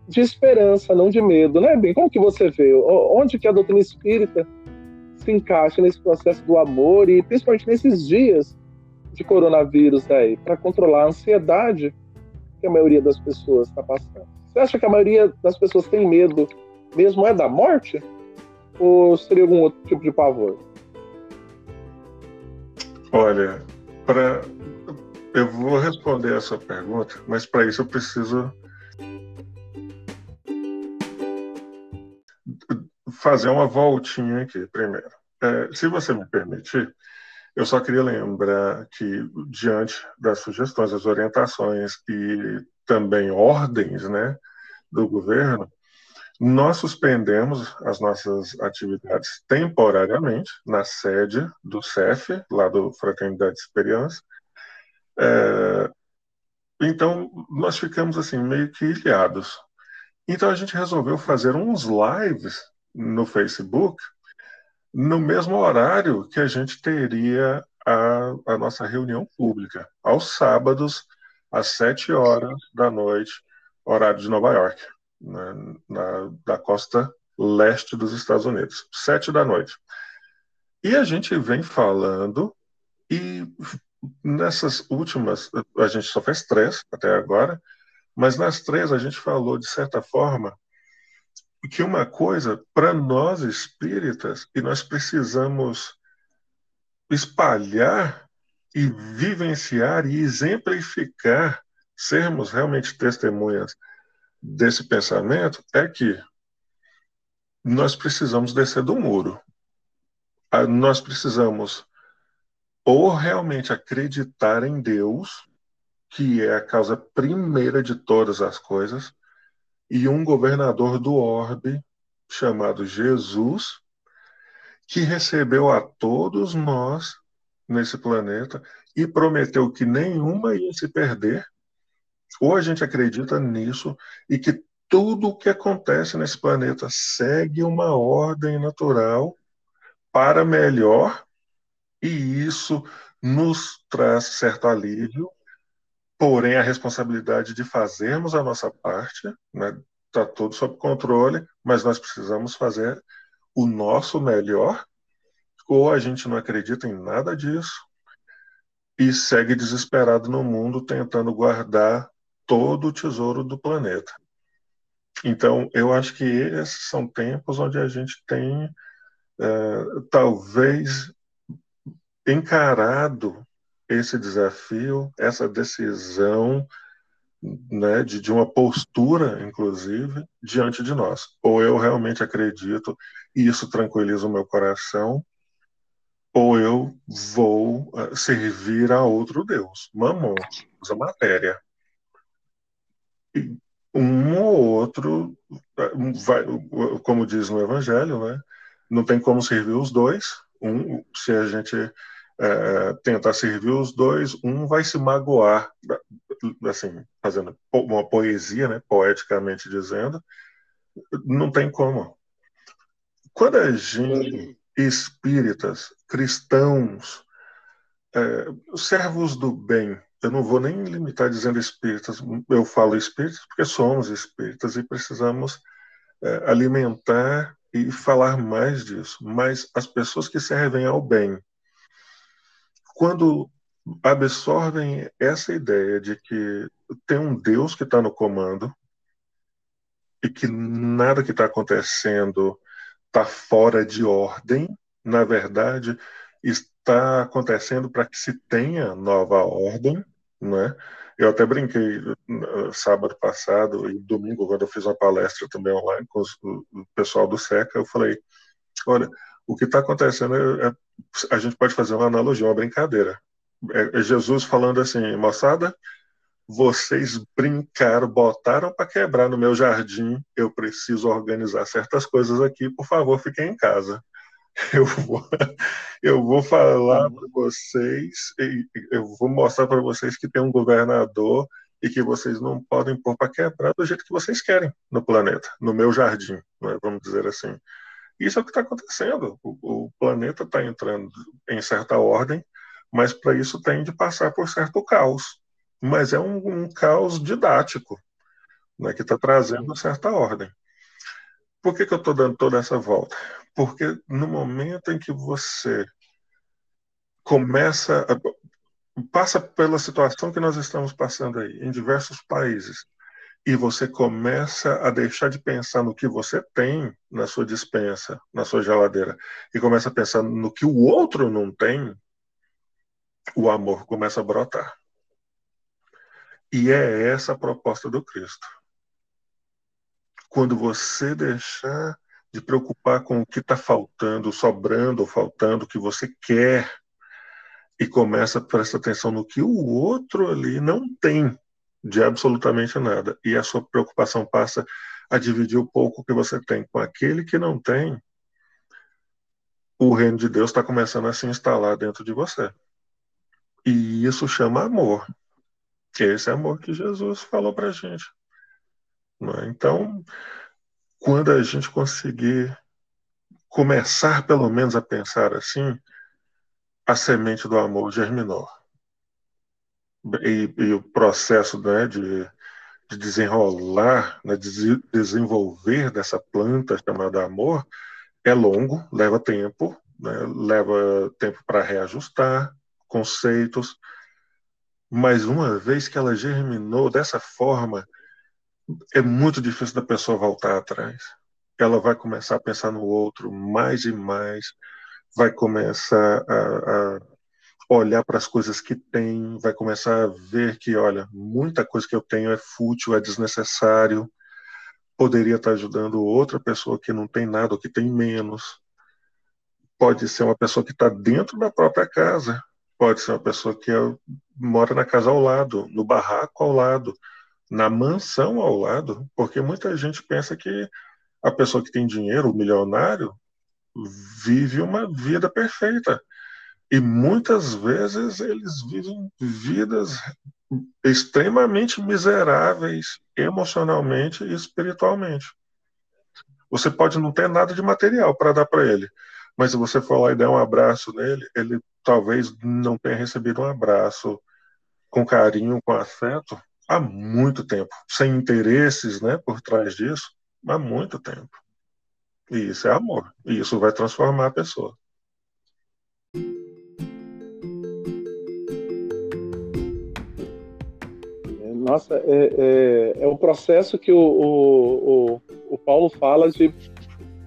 de esperança, não de medo, né, bem? Como que você vê? Onde que a doutrina espírita se encaixa nesse processo do amor e principalmente nesses dias de coronavírus aí, para controlar a ansiedade que a maioria das pessoas está passando? Você acha que a maioria das pessoas tem medo mesmo é da morte? Ou seria algum outro tipo de pavor? Olha, para eu vou responder essa pergunta, mas para isso eu preciso fazer uma voltinha aqui primeiro. É, se você me permitir, eu só queria lembrar que, diante das sugestões, das orientações e também ordens né, do governo, nós suspendemos as nossas atividades temporariamente na sede do CEF, lá do Fraternidade Experiência. É, então, nós ficamos assim meio que ilhados. Então, a gente resolveu fazer uns lives no Facebook, no mesmo horário que a gente teria a, a nossa reunião pública, aos sábados, às sete horas da noite, horário de Nova York, na, na, da costa leste dos Estados Unidos, sete da noite. E a gente vem falando, e nessas últimas, a gente só fez três até agora, mas nas três a gente falou, de certa forma, que uma coisa, para nós espíritas, e nós precisamos espalhar e vivenciar e exemplificar, sermos realmente testemunhas desse pensamento, é que nós precisamos descer do muro. Ah, nós precisamos ou realmente acreditar em Deus, que é a causa primeira de todas as coisas, e um governador do orbe chamado Jesus, que recebeu a todos nós nesse planeta e prometeu que nenhuma ia se perder. Ou a gente acredita nisso e que tudo o que acontece nesse planeta segue uma ordem natural para melhor, e isso nos traz certo alívio porém a responsabilidade de fazermos a nossa parte, está né, tá tudo sob controle, mas nós precisamos fazer o nosso melhor, ou a gente não acredita em nada disso e segue desesperado no mundo tentando guardar todo o tesouro do planeta. Então, eu acho que esses são tempos onde a gente tem, é, talvez, encarado esse desafio, essa decisão né, de, de uma postura, inclusive, diante de nós. Ou eu realmente acredito e isso tranquiliza o meu coração, ou eu vou uh, servir a outro Deus, mamon, essa matéria. E, um ou outro vai, como diz no Evangelho, né? Não tem como servir os dois. Um, se a gente é, tentar servir os dois, um vai se magoar, assim, fazendo uma poesia, né? Poeticamente dizendo, não tem como. Quando a gente, espíritas, cristãos, é, servos do bem, eu não vou nem limitar dizendo espíritas, eu falo espíritas porque somos espíritas e precisamos é, alimentar e falar mais disso. Mas as pessoas que servem ao bem, quando absorvem essa ideia de que tem um Deus que está no comando e que nada que está acontecendo está fora de ordem, na verdade, está acontecendo para que se tenha nova ordem, né? Eu até brinquei uh, sábado passado e domingo, quando eu fiz uma palestra também online com o pessoal do SECA, eu falei: olha, o que está acontecendo é, é, a gente pode fazer uma analogia, uma brincadeira. É, é Jesus falando assim, moçada, vocês brincaram, botaram para quebrar no meu jardim, eu preciso organizar certas coisas aqui, por favor, fiquem em casa. eu vou, eu vou falar para vocês, eu vou mostrar para vocês que tem um governador e que vocês não podem pôr para quebrar do jeito que vocês querem no planeta, no meu jardim, né, vamos dizer assim. Isso é o que está acontecendo. O, o planeta está entrando em certa ordem, mas para isso tem de passar por certo caos. Mas é um, um caos didático, né, que está trazendo certa ordem. Por que, que eu estou dando toda essa volta? Porque no momento em que você começa, passa pela situação que nós estamos passando aí, em diversos países, e você começa a deixar de pensar no que você tem na sua dispensa, na sua geladeira, e começa a pensar no que o outro não tem, o amor começa a brotar. E é essa a proposta do Cristo. Quando você deixar de preocupar com o que está faltando, sobrando ou faltando, o que você quer, e começa a prestar atenção no que o outro ali não tem de absolutamente nada, e a sua preocupação passa a dividir o pouco que você tem com aquele que não tem, o reino de Deus está começando a se instalar dentro de você. E isso chama amor. Esse é amor que Jesus falou para gente. É? Então, quando a gente conseguir começar, pelo menos, a pensar assim, a semente do amor germinou. E, e o processo né, de, de desenrolar, né, de desenvolver dessa planta chamada amor é longo, leva tempo, né, leva tempo para reajustar conceitos, mas uma vez que ela germinou dessa forma, é muito difícil da pessoa voltar atrás. Ela vai começar a pensar no outro mais e mais, vai começar a, a olhar para as coisas que tem, vai começar a ver que, olha, muita coisa que eu tenho é fútil, é desnecessário, poderia estar ajudando outra pessoa que não tem nada ou que tem menos. Pode ser uma pessoa que está dentro da própria casa, pode ser uma pessoa que é, mora na casa ao lado, no barraco ao lado na mansão ao lado, porque muita gente pensa que a pessoa que tem dinheiro, o milionário, vive uma vida perfeita. E muitas vezes eles vivem vidas extremamente miseráveis emocionalmente e espiritualmente. Você pode não ter nada de material para dar para ele, mas se você for lá e der um abraço nele, ele talvez não tenha recebido um abraço com carinho, com afeto, há muito tempo, sem interesses né, por trás disso, há muito tempo. E isso é amor. E isso vai transformar a pessoa. Nossa, é, é, é o processo que o, o, o, o, Paulo fala de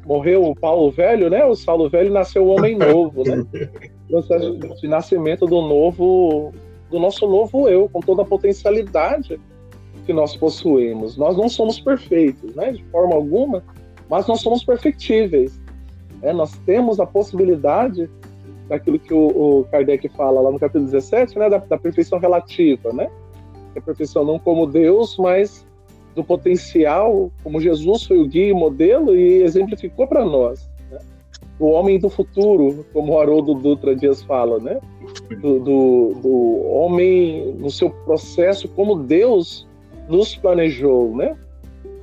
morreu o Paulo velho, né? O Saulo velho nasceu o homem novo, né? processo de nascimento do novo do nosso novo eu, com toda a potencialidade que nós possuímos. Nós não somos perfeitos, né, de forma alguma, mas nós somos perfectíveis. É, nós temos a possibilidade daquilo que o, o, Kardec fala lá no capítulo 17, né, da, da perfeição relativa, né? A perfeição não como Deus, mas do potencial, como Jesus foi o guia e modelo e exemplificou para nós. Né? O homem do futuro, como o Haroldo Dutra Dias fala, né? Do, do, do, homem no seu processo, como Deus nos planejou, né?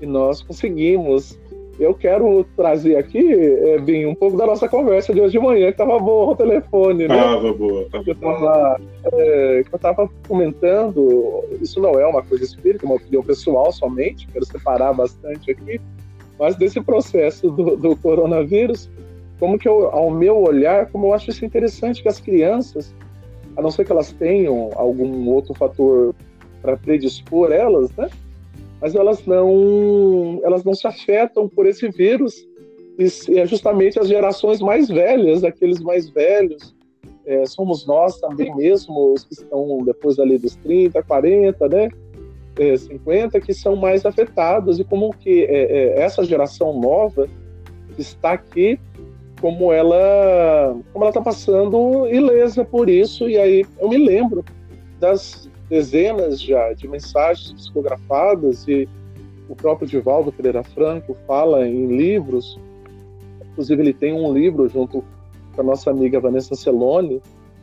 E nós conseguimos eu quero trazer aqui, é, bem, um pouco da nossa conversa de hoje de manhã, que estava boa o telefone, né? Tava boa. Tava eu estava é, eu tava comentando, isso não é uma coisa espírita, é uma opinião pessoal somente, quero separar bastante aqui, mas desse processo do, do coronavírus, como que eu, ao meu olhar, como eu acho isso interessante que as crianças, a não ser que elas tenham algum outro fator para predispor elas, né? Mas elas não, elas não se afetam por esse vírus. E é justamente as gerações mais velhas, aqueles mais velhos, é, somos nós também mesmo, os que estão depois ali dos 30, 40, né? É, 50, que são mais afetados. E como que é, é, essa geração nova está aqui, como ela como ela está passando ilesa por isso. E aí eu me lembro das, dezenas já de mensagens psicografadas e o próprio Divaldo Pereira Franco fala em livros, inclusive ele tem um livro junto com a nossa amiga Vanessa Celone,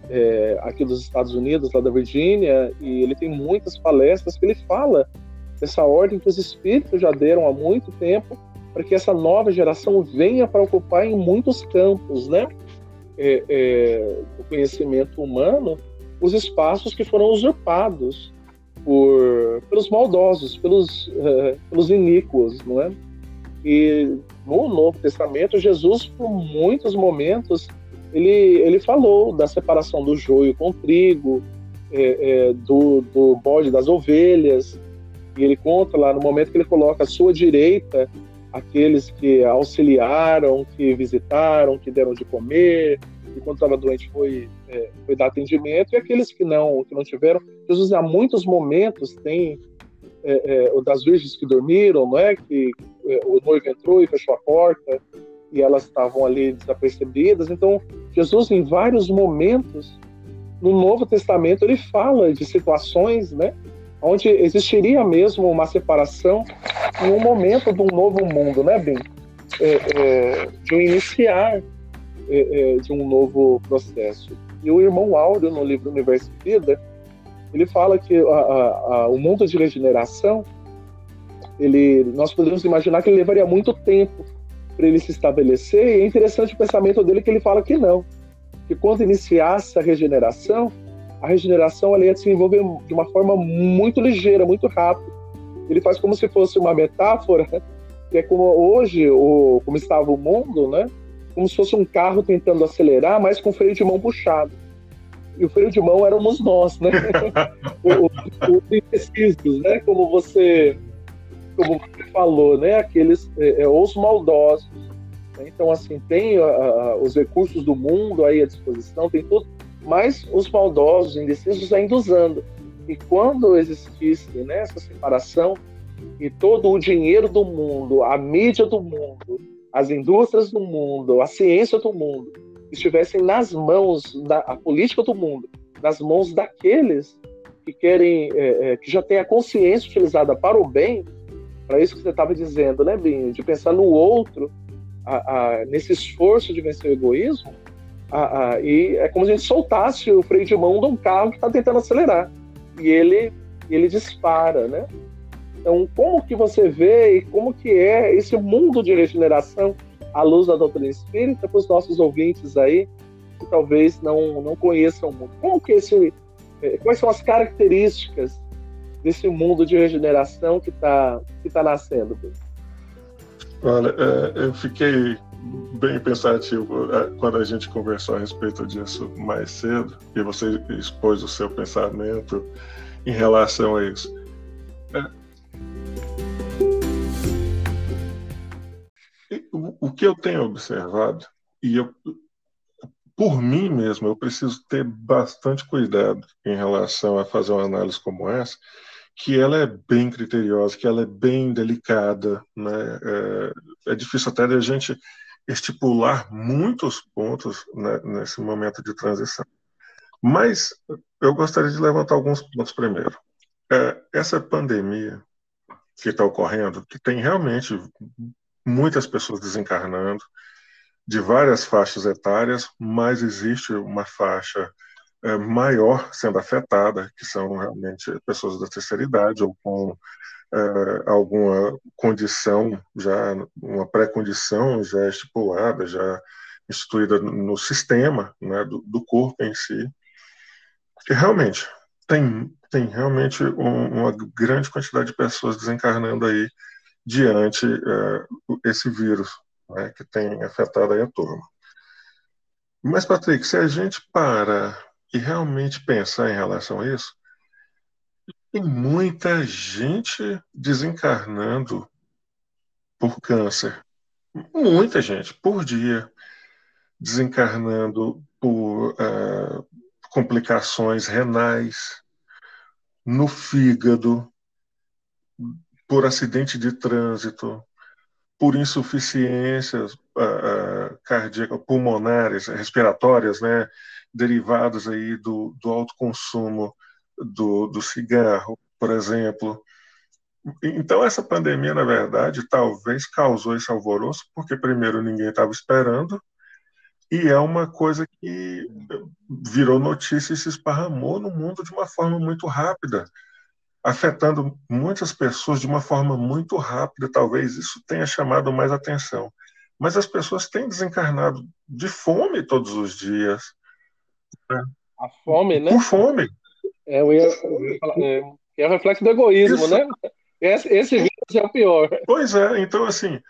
é, aqui dos Estados Unidos, lá da Virgínia, e ele tem muitas palestras que ele fala dessa ordem que os espíritos já deram há muito tempo para que essa nova geração venha para ocupar em muitos campos, né? É, é, o conhecimento humano os espaços que foram usurpados por, pelos maldosos, pelos, uh, pelos iníquos, não é? E no Novo Testamento, Jesus, por muitos momentos, ele, ele falou da separação do joio com o trigo, é, é, do, do bode das ovelhas, e ele conta lá no momento que ele coloca à sua direita aqueles que auxiliaram, que visitaram, que deram de comer, que quando estava doente foi, é, foi dar atendimento, e aqueles que não, que não tiveram. Jesus, há muitos momentos, tem é, é, o das virgens que dormiram, não é? que é, o noivo entrou e fechou a porta, e elas estavam ali desapercebidas. Então, Jesus, em vários momentos, no Novo Testamento, ele fala de situações, né? onde existiria mesmo uma separação em um momento de um novo mundo, né, Bem? É, é, de um iniciar é, é, de um novo processo. E o irmão Áureo, no livro Universo e Vida, ele fala que a, a, a, o mundo de regeneração, ele, nós podemos imaginar que ele levaria muito tempo para ele se estabelecer, e é interessante o pensamento dele que ele fala que não, que quando iniciasse a regeneração, a regeneração ela ia se envolver de uma forma muito ligeira, muito rápida. Ele faz como se fosse uma metáfora, que é como hoje, o, como estava o mundo, né? Como se fosse um carro tentando acelerar, mas com freio de mão puxado. E o freio de mão éramos nós, né? os indecisos, né? Como você, como você falou, né? Aqueles, é, é, os maldosos. Né? Então, assim, tem uh, os recursos do mundo aí à disposição, tem tudo, mas os maldosos, indecisos ainda usando. E quando existisse né, essa separação e todo o dinheiro do mundo, a mídia do mundo, as indústrias do mundo, a ciência do mundo, estivessem nas mãos da política do mundo, nas mãos daqueles que querem, é, é, que já têm a consciência utilizada para o bem, para isso que você estava dizendo, né, Binho, de pensar no outro, a, a, nesse esforço de vencer o egoísmo, a, e é como se a gente soltasse o freio de mão de um carro que está tentando acelerar e ele ele dispara, né? Então, como que você vê e como que é esse mundo de regeneração à luz da doutrina espírita para os nossos ouvintes aí que talvez não, não conheçam muito? Como que esse, eh, quais são as características desse mundo de regeneração que está que tá nascendo? Olha, é, eu fiquei bem pensativo é, quando a gente conversou a respeito disso mais cedo e você expôs o seu pensamento em relação a isso. O que eu tenho observado, e eu, por mim mesmo, eu preciso ter bastante cuidado em relação a fazer uma análise como essa, que ela é bem criteriosa, que ela é bem delicada, né? É, é difícil até a gente estipular muitos pontos né, nesse momento de transição. Mas eu gostaria de levantar alguns pontos primeiro. É, essa pandemia, que está ocorrendo, que tem realmente muitas pessoas desencarnando, de várias faixas etárias, mas existe uma faixa é, maior sendo afetada, que são realmente pessoas da terceira idade ou com é, alguma condição, já uma pré-condição já estipulada, já instituída no sistema né, do, do corpo em si. que realmente tem, tem realmente um, uma grande quantidade de pessoas desencarnando aí diante uh, esse vírus né, que tem afetado a turma. Mas, Patrick, se a gente para e realmente pensar em relação a isso, tem muita gente desencarnando por câncer. Muita gente, por dia, desencarnando por uh, complicações renais, no fígado, por acidente de trânsito, por insuficiências uh, uh, cardíacas, pulmonares, respiratórias, né, derivadas aí do, do alto consumo do, do cigarro, por exemplo. Então, essa pandemia, na verdade, talvez causou esse alvoroço, porque, primeiro, ninguém estava esperando, e é uma coisa que virou notícia e se esparramou no mundo de uma forma muito rápida afetando muitas pessoas de uma forma muito rápida. Talvez isso tenha chamado mais atenção. Mas as pessoas têm desencarnado de fome todos os dias. Né? A fome, né? Por fome. É, eu ia, eu ia falar, é, é o reflexo do egoísmo, isso. né? Esse, esse vírus é o pior. Pois é, então assim,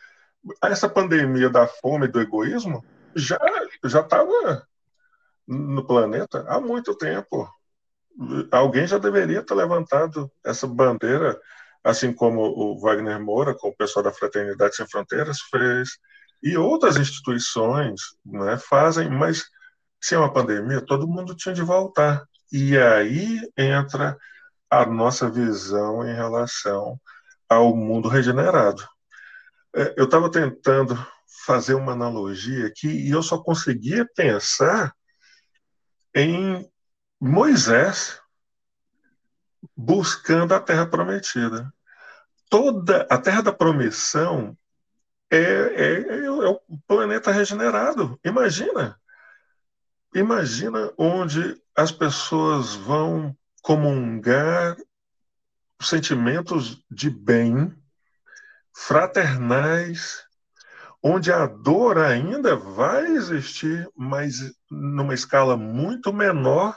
essa pandemia da fome e do egoísmo já já estava no planeta há muito tempo alguém já deveria ter levantado essa bandeira, assim como o Wagner Moura, com o pessoal da Fraternidade Sem Fronteiras, fez, e outras instituições né, fazem, mas se é uma pandemia, todo mundo tinha de voltar. E aí entra a nossa visão em relação ao mundo regenerado. É, eu estava tentando fazer uma analogia aqui e eu só conseguia pensar em Moisés buscando a terra prometida. Toda a terra da promissão é, é, é, é o planeta regenerado. Imagina. Imagina onde as pessoas vão comungar sentimentos de bem, fraternais, onde a dor ainda vai existir, mas numa escala muito menor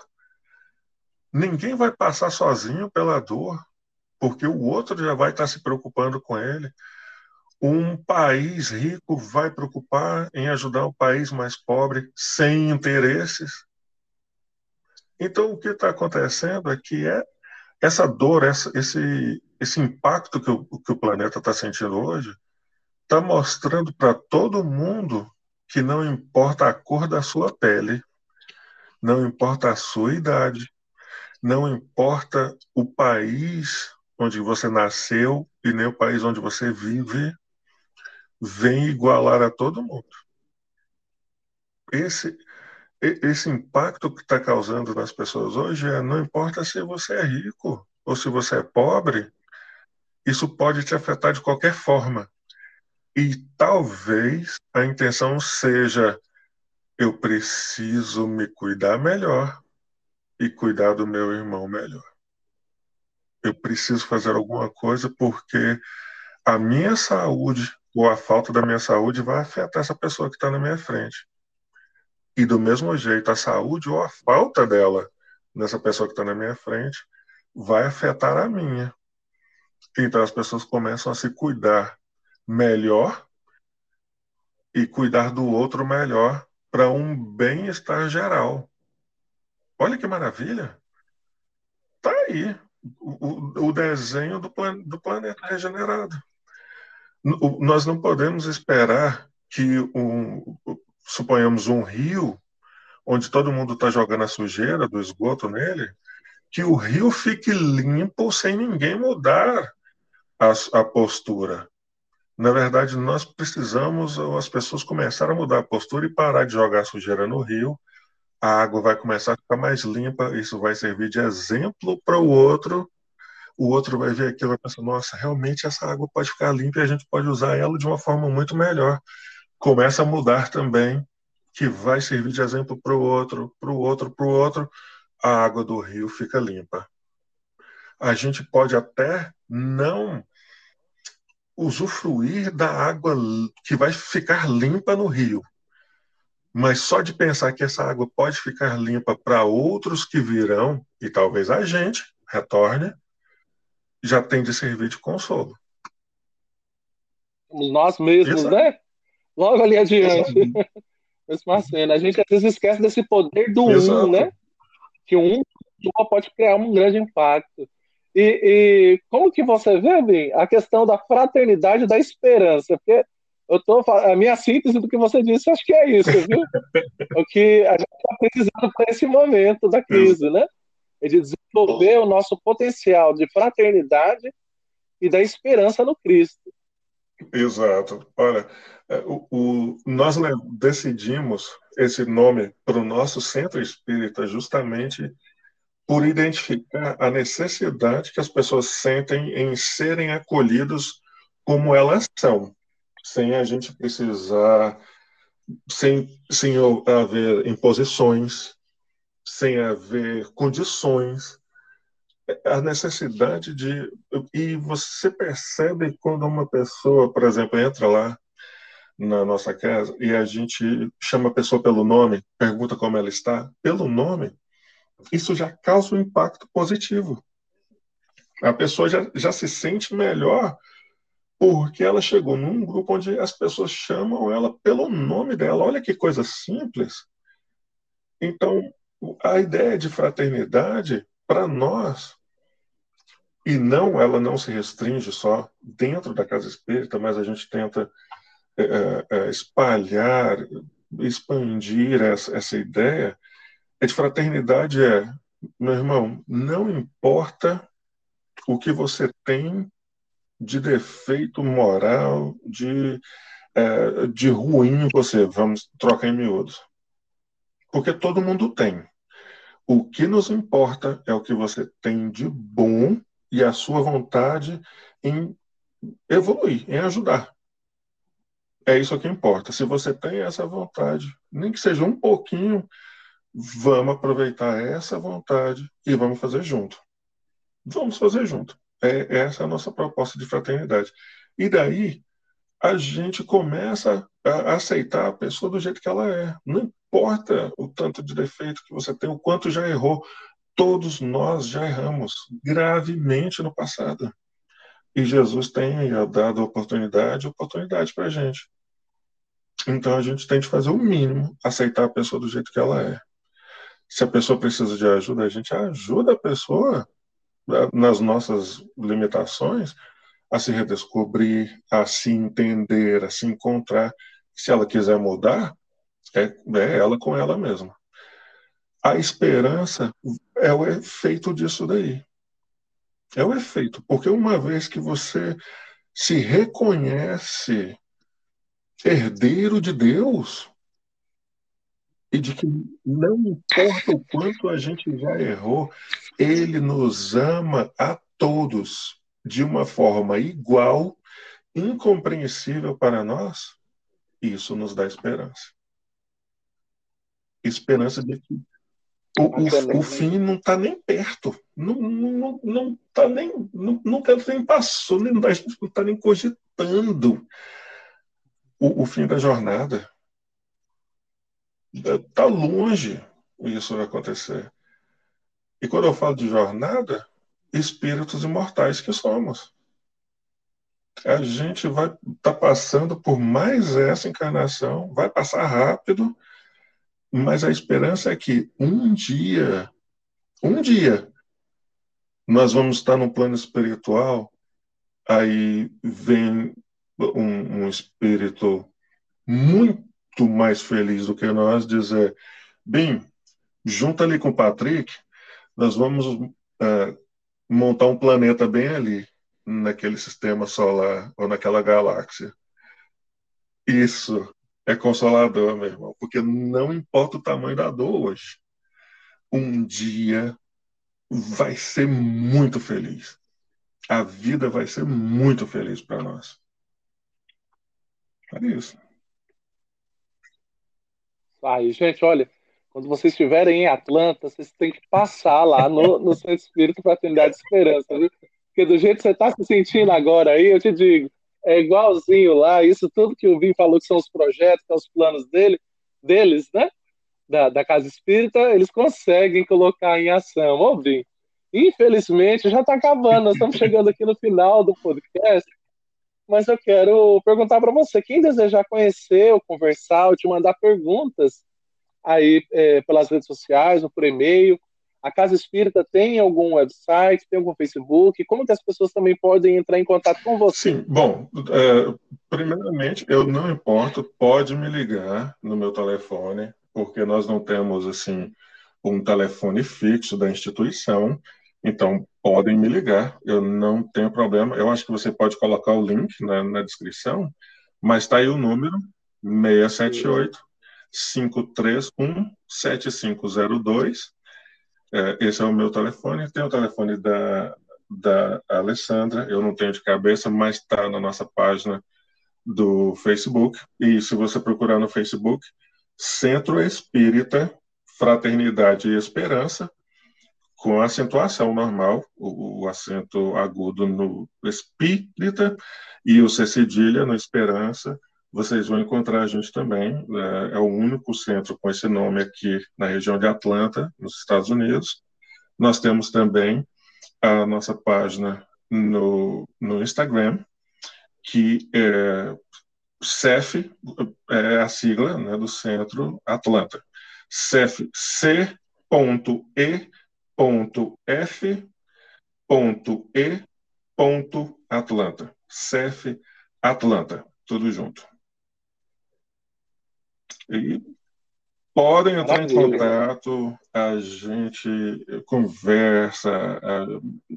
Ninguém vai passar sozinho pela dor, porque o outro já vai estar se preocupando com ele. Um país rico vai preocupar em ajudar um país mais pobre sem interesses. Então, o que está acontecendo é que é essa dor, essa, esse, esse impacto que o, que o planeta está sentindo hoje, está mostrando para todo mundo que não importa a cor da sua pele, não importa a sua idade, não importa o país onde você nasceu e nem o país onde você vive, vem igualar a todo mundo. Esse, esse impacto que está causando nas pessoas hoje é, não importa se você é rico ou se você é pobre, isso pode te afetar de qualquer forma. E talvez a intenção seja: eu preciso me cuidar melhor e cuidar do meu irmão melhor. Eu preciso fazer alguma coisa porque a minha saúde ou a falta da minha saúde vai afetar essa pessoa que está na minha frente. E do mesmo jeito, a saúde ou a falta dela nessa pessoa que está na minha frente vai afetar a minha. Então as pessoas começam a se cuidar melhor e cuidar do outro melhor para um bem-estar geral. Olha que maravilha! Tá aí o, o desenho do, plan, do planeta regenerado. O, nós não podemos esperar que, um, suponhamos, um rio, onde todo mundo está jogando a sujeira do esgoto nele, que o rio fique limpo sem ninguém mudar a, a postura. Na verdade, nós precisamos, as pessoas começaram a mudar a postura e parar de jogar sujeira no rio a água vai começar a ficar mais limpa, isso vai servir de exemplo para o outro. o outro vai ver aquilo e vai pensar, nossa, realmente essa água pode ficar limpa e a gente pode usar ela de uma forma muito melhor. Começa a mudar também, que vai servir de exemplo para o outro, para o outro, para o outro, a água do rio fica limpa. A gente pode até não usufruir da água que vai ficar limpa no rio, mas só de pensar que essa água pode ficar limpa para outros que virão, e talvez a gente retorne, já tem de servir de consolo. Nós mesmos, Exato. né? Logo ali adiante. Mesma cena. A gente às vezes esquece desse poder do Exato. um, né? Que um pode criar um grande impacto. E, e, como que você vê, bem, a questão da fraternidade da esperança? Porque eu tô, a minha síntese do que você disse, acho que é isso, viu? o que a gente está precisando para esse momento da crise, né? É de desenvolver o nosso potencial de fraternidade e da esperança no Cristo. Exato. Olha, é, o, o, nós decidimos esse nome para o nosso centro espírita justamente por identificar a necessidade que as pessoas sentem em serem acolhidas como elas são sem a gente precisar, sem, sem haver imposições, sem haver condições, a necessidade de. E você percebe quando uma pessoa, por exemplo, entra lá na nossa casa e a gente chama a pessoa pelo nome, pergunta como ela está, pelo nome, isso já causa um impacto positivo. A pessoa já, já se sente melhor porque ela chegou num grupo onde as pessoas chamam ela pelo nome dela. Olha que coisa simples. Então, a ideia de fraternidade, para nós, e não ela não se restringe só dentro da casa espírita, mas a gente tenta é, é, é espalhar, expandir essa, essa ideia, é de fraternidade é, meu irmão, não importa o que você tem de defeito moral, de, é, de ruim você, vamos trocar em miúdos. Porque todo mundo tem. O que nos importa é o que você tem de bom e a sua vontade em evoluir, em ajudar. É isso que importa. Se você tem essa vontade, nem que seja um pouquinho, vamos aproveitar essa vontade e vamos fazer junto. Vamos fazer junto. É, essa é a nossa proposta de fraternidade. E daí a gente começa a aceitar a pessoa do jeito que ela é. Não importa o tanto de defeito que você tem, o quanto já errou. Todos nós já erramos gravemente no passado. E Jesus tem dado oportunidade, oportunidade para a gente. Então a gente tem de fazer o mínimo, aceitar a pessoa do jeito que ela é. Se a pessoa precisa de ajuda, a gente ajuda a pessoa nas nossas limitações, a se redescobrir, a se entender, a se encontrar. Se ela quiser mudar, é, é ela com ela mesma. A esperança é o efeito disso daí. É o efeito, porque uma vez que você se reconhece herdeiro de Deus, e de que não importa o quanto a gente já errou, ele nos ama a todos de uma forma igual, incompreensível para nós. Isso nos dá esperança. Esperança de que o, o, o fim não está nem perto, não está não, não tá nem, não, nunca nem passou, nem, a gente não está nem cogitando o, o fim da jornada. Está longe isso vai acontecer. E quando eu falo de jornada, espíritos imortais que somos. A gente vai estar tá passando por mais essa encarnação, vai passar rápido, mas a esperança é que um dia, um dia, nós vamos estar no plano espiritual, aí vem um, um espírito muito mais feliz do que nós dizer, bem, junto ali com o Patrick, nós vamos uh, montar um planeta bem ali, naquele sistema solar ou naquela galáxia. Isso é consolador, meu irmão, porque não importa o tamanho da dor hoje, um dia vai ser muito feliz. a vida vai ser muito feliz para nós. É isso. Aí, gente, olha, quando vocês estiverem em Atlanta, vocês têm que passar lá no, no Santo Espírito Fraternidade de Esperança, viu? Porque do jeito que você está se sentindo agora aí, eu te digo, é igualzinho lá, isso tudo que o Vim falou que são os projetos, são os planos dele, deles, né? Da, da Casa Espírita, eles conseguem colocar em ação. Ô, Vim, infelizmente já está acabando, nós estamos chegando aqui no final do podcast, mas eu quero perguntar para você, quem desejar conhecer ou conversar ou te mandar perguntas aí é, pelas redes sociais ou por e-mail, a Casa Espírita tem algum website, tem algum Facebook? Como que as pessoas também podem entrar em contato com você? Sim, bom, é, primeiramente, eu não importo, pode me ligar no meu telefone, porque nós não temos, assim, um telefone fixo da instituição, então podem me ligar, eu não tenho problema. Eu acho que você pode colocar o link na, na descrição, mas está aí o número 678 531 7502 é, esse é o meu telefone. Tem o telefone da, da Alessandra, eu não tenho de cabeça, mas está na nossa página do Facebook. E se você procurar no Facebook, Centro Espírita Fraternidade e Esperança, com acentuação normal, o, o acento agudo no espírita e o C cedilha no esperança, vocês vão encontrar a gente também. É, é, o único centro com esse nome aqui na região de Atlanta, nos Estados Unidos. Nós temos também a nossa página no, no Instagram, que é CEF, é a sigla né, do Centro Atlanta. CEF, C.E.F.E.Atlanta. CEF Atlanta, tudo junto. E podem entrar Maravilha. em contato, a gente conversa,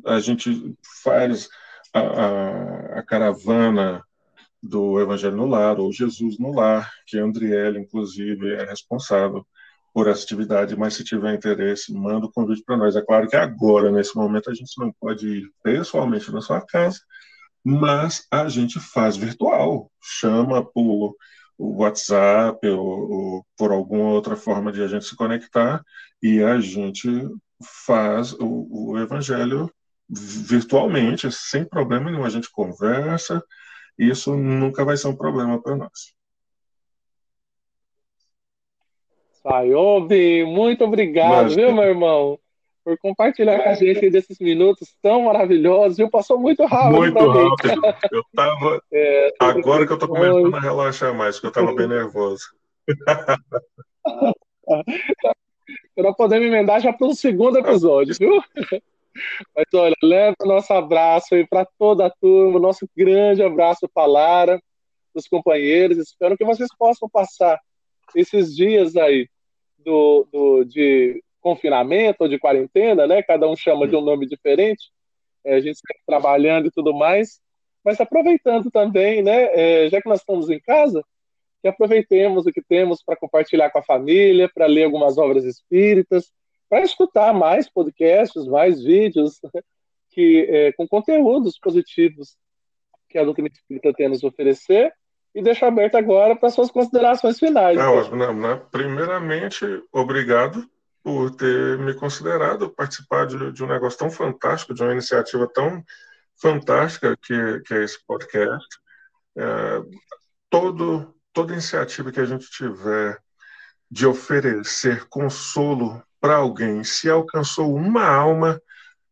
a, a gente faz a, a, a, caravana do Evangelho no Lar, ou Jesus no Lar, que a Andriele, inclusive, é responsável por essa atividade, mas se tiver interesse, manda o convite para nós. É claro que agora, nesse momento, a gente não pode ir pessoalmente na sua casa, mas a gente faz virtual, chama por o WhatsApp ou, ou, por alguma outra forma de a gente se conectar e a gente faz o, o evangelho virtualmente, sem problema nenhum. A gente conversa, e isso nunca vai ser um problema para nós. Sayobi, muito obrigado, Mas, viu, meu irmão? Por compartilhar com a gente desses minutos tão maravilhosos, viu? Passou muito rápido. Muito rápido. Mim. Eu tava. É, Agora que eu tô começando a relaxar mais, porque eu tava bem nervoso. Para poder me emendar já para o segundo episódio, viu? Mas olha, leva o nosso abraço aí para toda a turma, nosso grande abraço para Lara, os companheiros. Espero que vocês possam passar esses dias aí do, do, de confinamento ou de quarentena, né? Cada um chama de um nome diferente. É, a gente está trabalhando e tudo mais, mas aproveitando também, né? É, já que nós estamos em casa, que aproveitemos o que temos para compartilhar com a família, para ler algumas obras espíritas, para escutar mais podcasts, mais vídeos que é, com conteúdos positivos que a doutrina espírita tem a nos oferecer. E deixo aberto agora para suas considerações finais. É ótimo, né? Primeiramente, obrigado por ter me considerado participar de, de, um negócio tão fantástico, de uma iniciativa tão fantástica que, que é esse podcast. É, todo, toda iniciativa que a gente tiver de oferecer consolo para alguém, se alcançou uma alma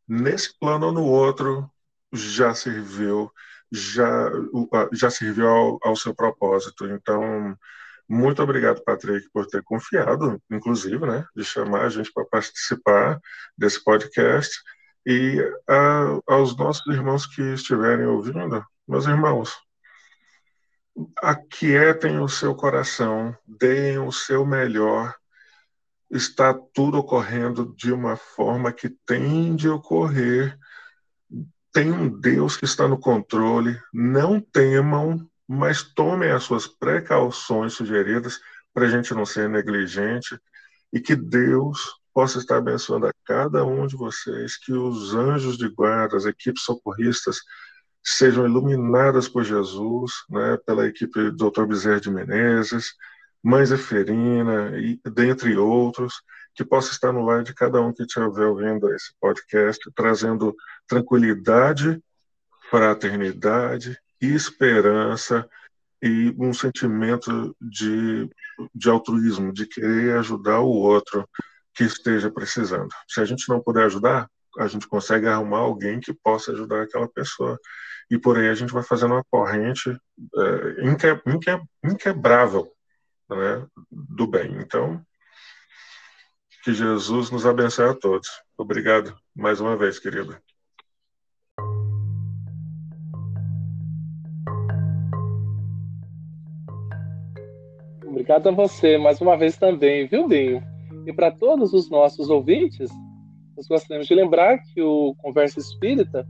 nesse plano ou no outro, já serviu, já, já serviu ao, ao seu propósito. Então, muito obrigado, Patrick, por ter confiado, inclusive, né, de chamar a gente para participar desse podcast. E a, aos nossos irmãos que estiverem ouvindo, meus irmãos, aquietem o seu coração, deem o seu melhor. Está tudo ocorrendo de uma forma que tem de ocorrer. Tem um Deus que está no controle. Não temam, mas tomem as suas precauções sugeridas para a gente não ser negligente e que Deus possa estar abençoando a cada um de vocês, que os anjos de guarda, as equipes socorristas, sejam iluminadas por Jesus, né, pela equipe do Dr. Bezerra de Menezes, Mãe Zeferina, e dentre outros, que possa estar no lar de cada um que estiver ouvindo esse podcast, trazendo tranquilidade, fraternidade, esperança e um sentimento de, de altruísmo, de querer ajudar o outro que esteja precisando. Se a gente não puder ajudar, a gente consegue arrumar alguém que possa ajudar aquela pessoa. E por aí a gente vai fazendo uma corrente é, inque, inque, inquebrável né, do bem. Então, que Jesus nos abençoe a todos. Obrigado mais uma vez, querido. Obrigado a você mais uma vez também, viu, Dinho? E para todos os nossos ouvintes, nós gostaríamos de lembrar que o Conversa Espírita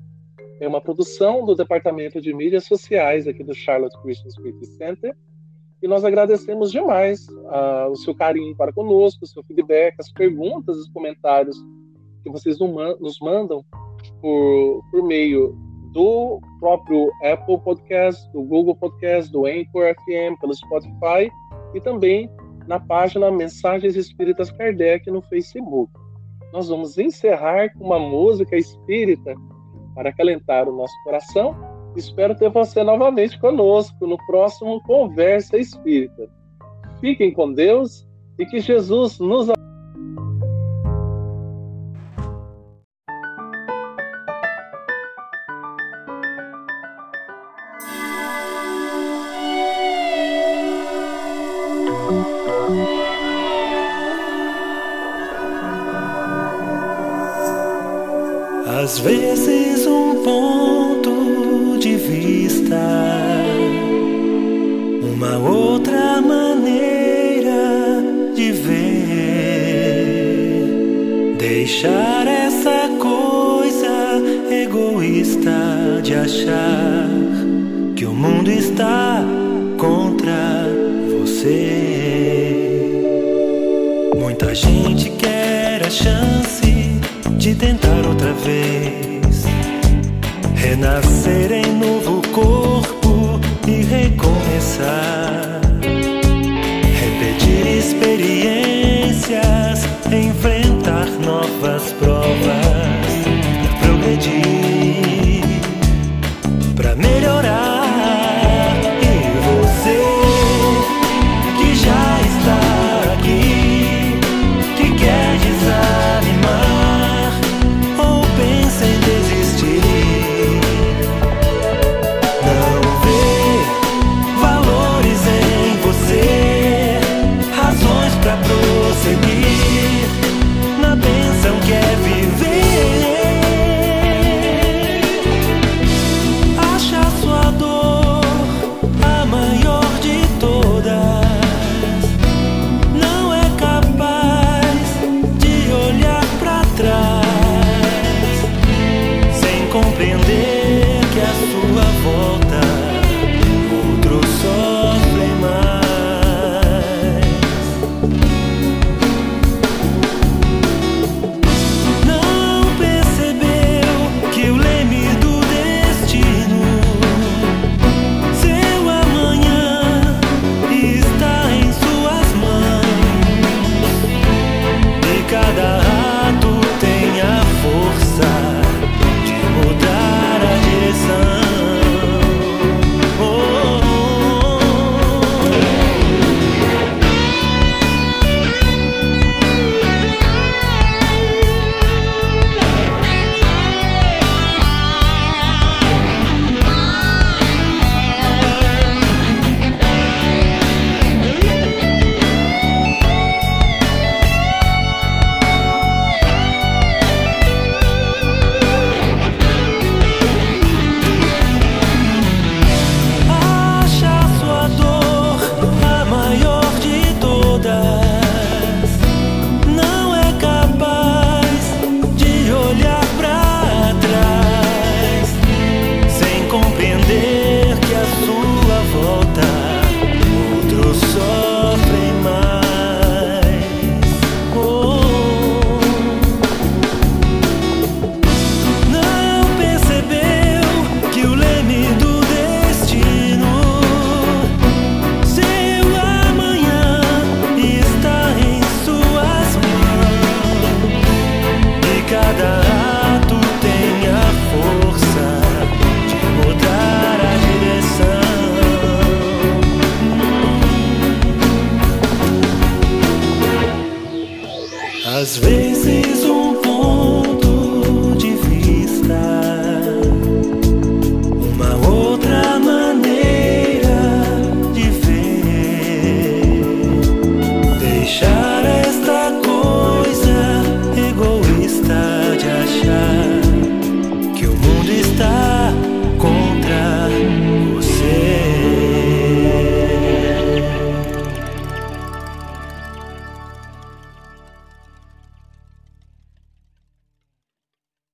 é uma produção do Departamento de Mídias Sociais aqui do Charlotte Christian Spirit Center. E nós agradecemos demais uh, o seu carinho para conosco, o seu feedback, as perguntas, os comentários que vocês nos mandam por, por meio do próprio Apple Podcast, do Google Podcast, do Anchor FM, pelo Spotify e também na página Mensagens Espíritas Kardec no Facebook. Nós vamos encerrar com uma música espírita para acalentar o nosso coração. Espero ter você novamente conosco no próximo Conversa Espírita. Fiquem com Deus e que Jesus nos Às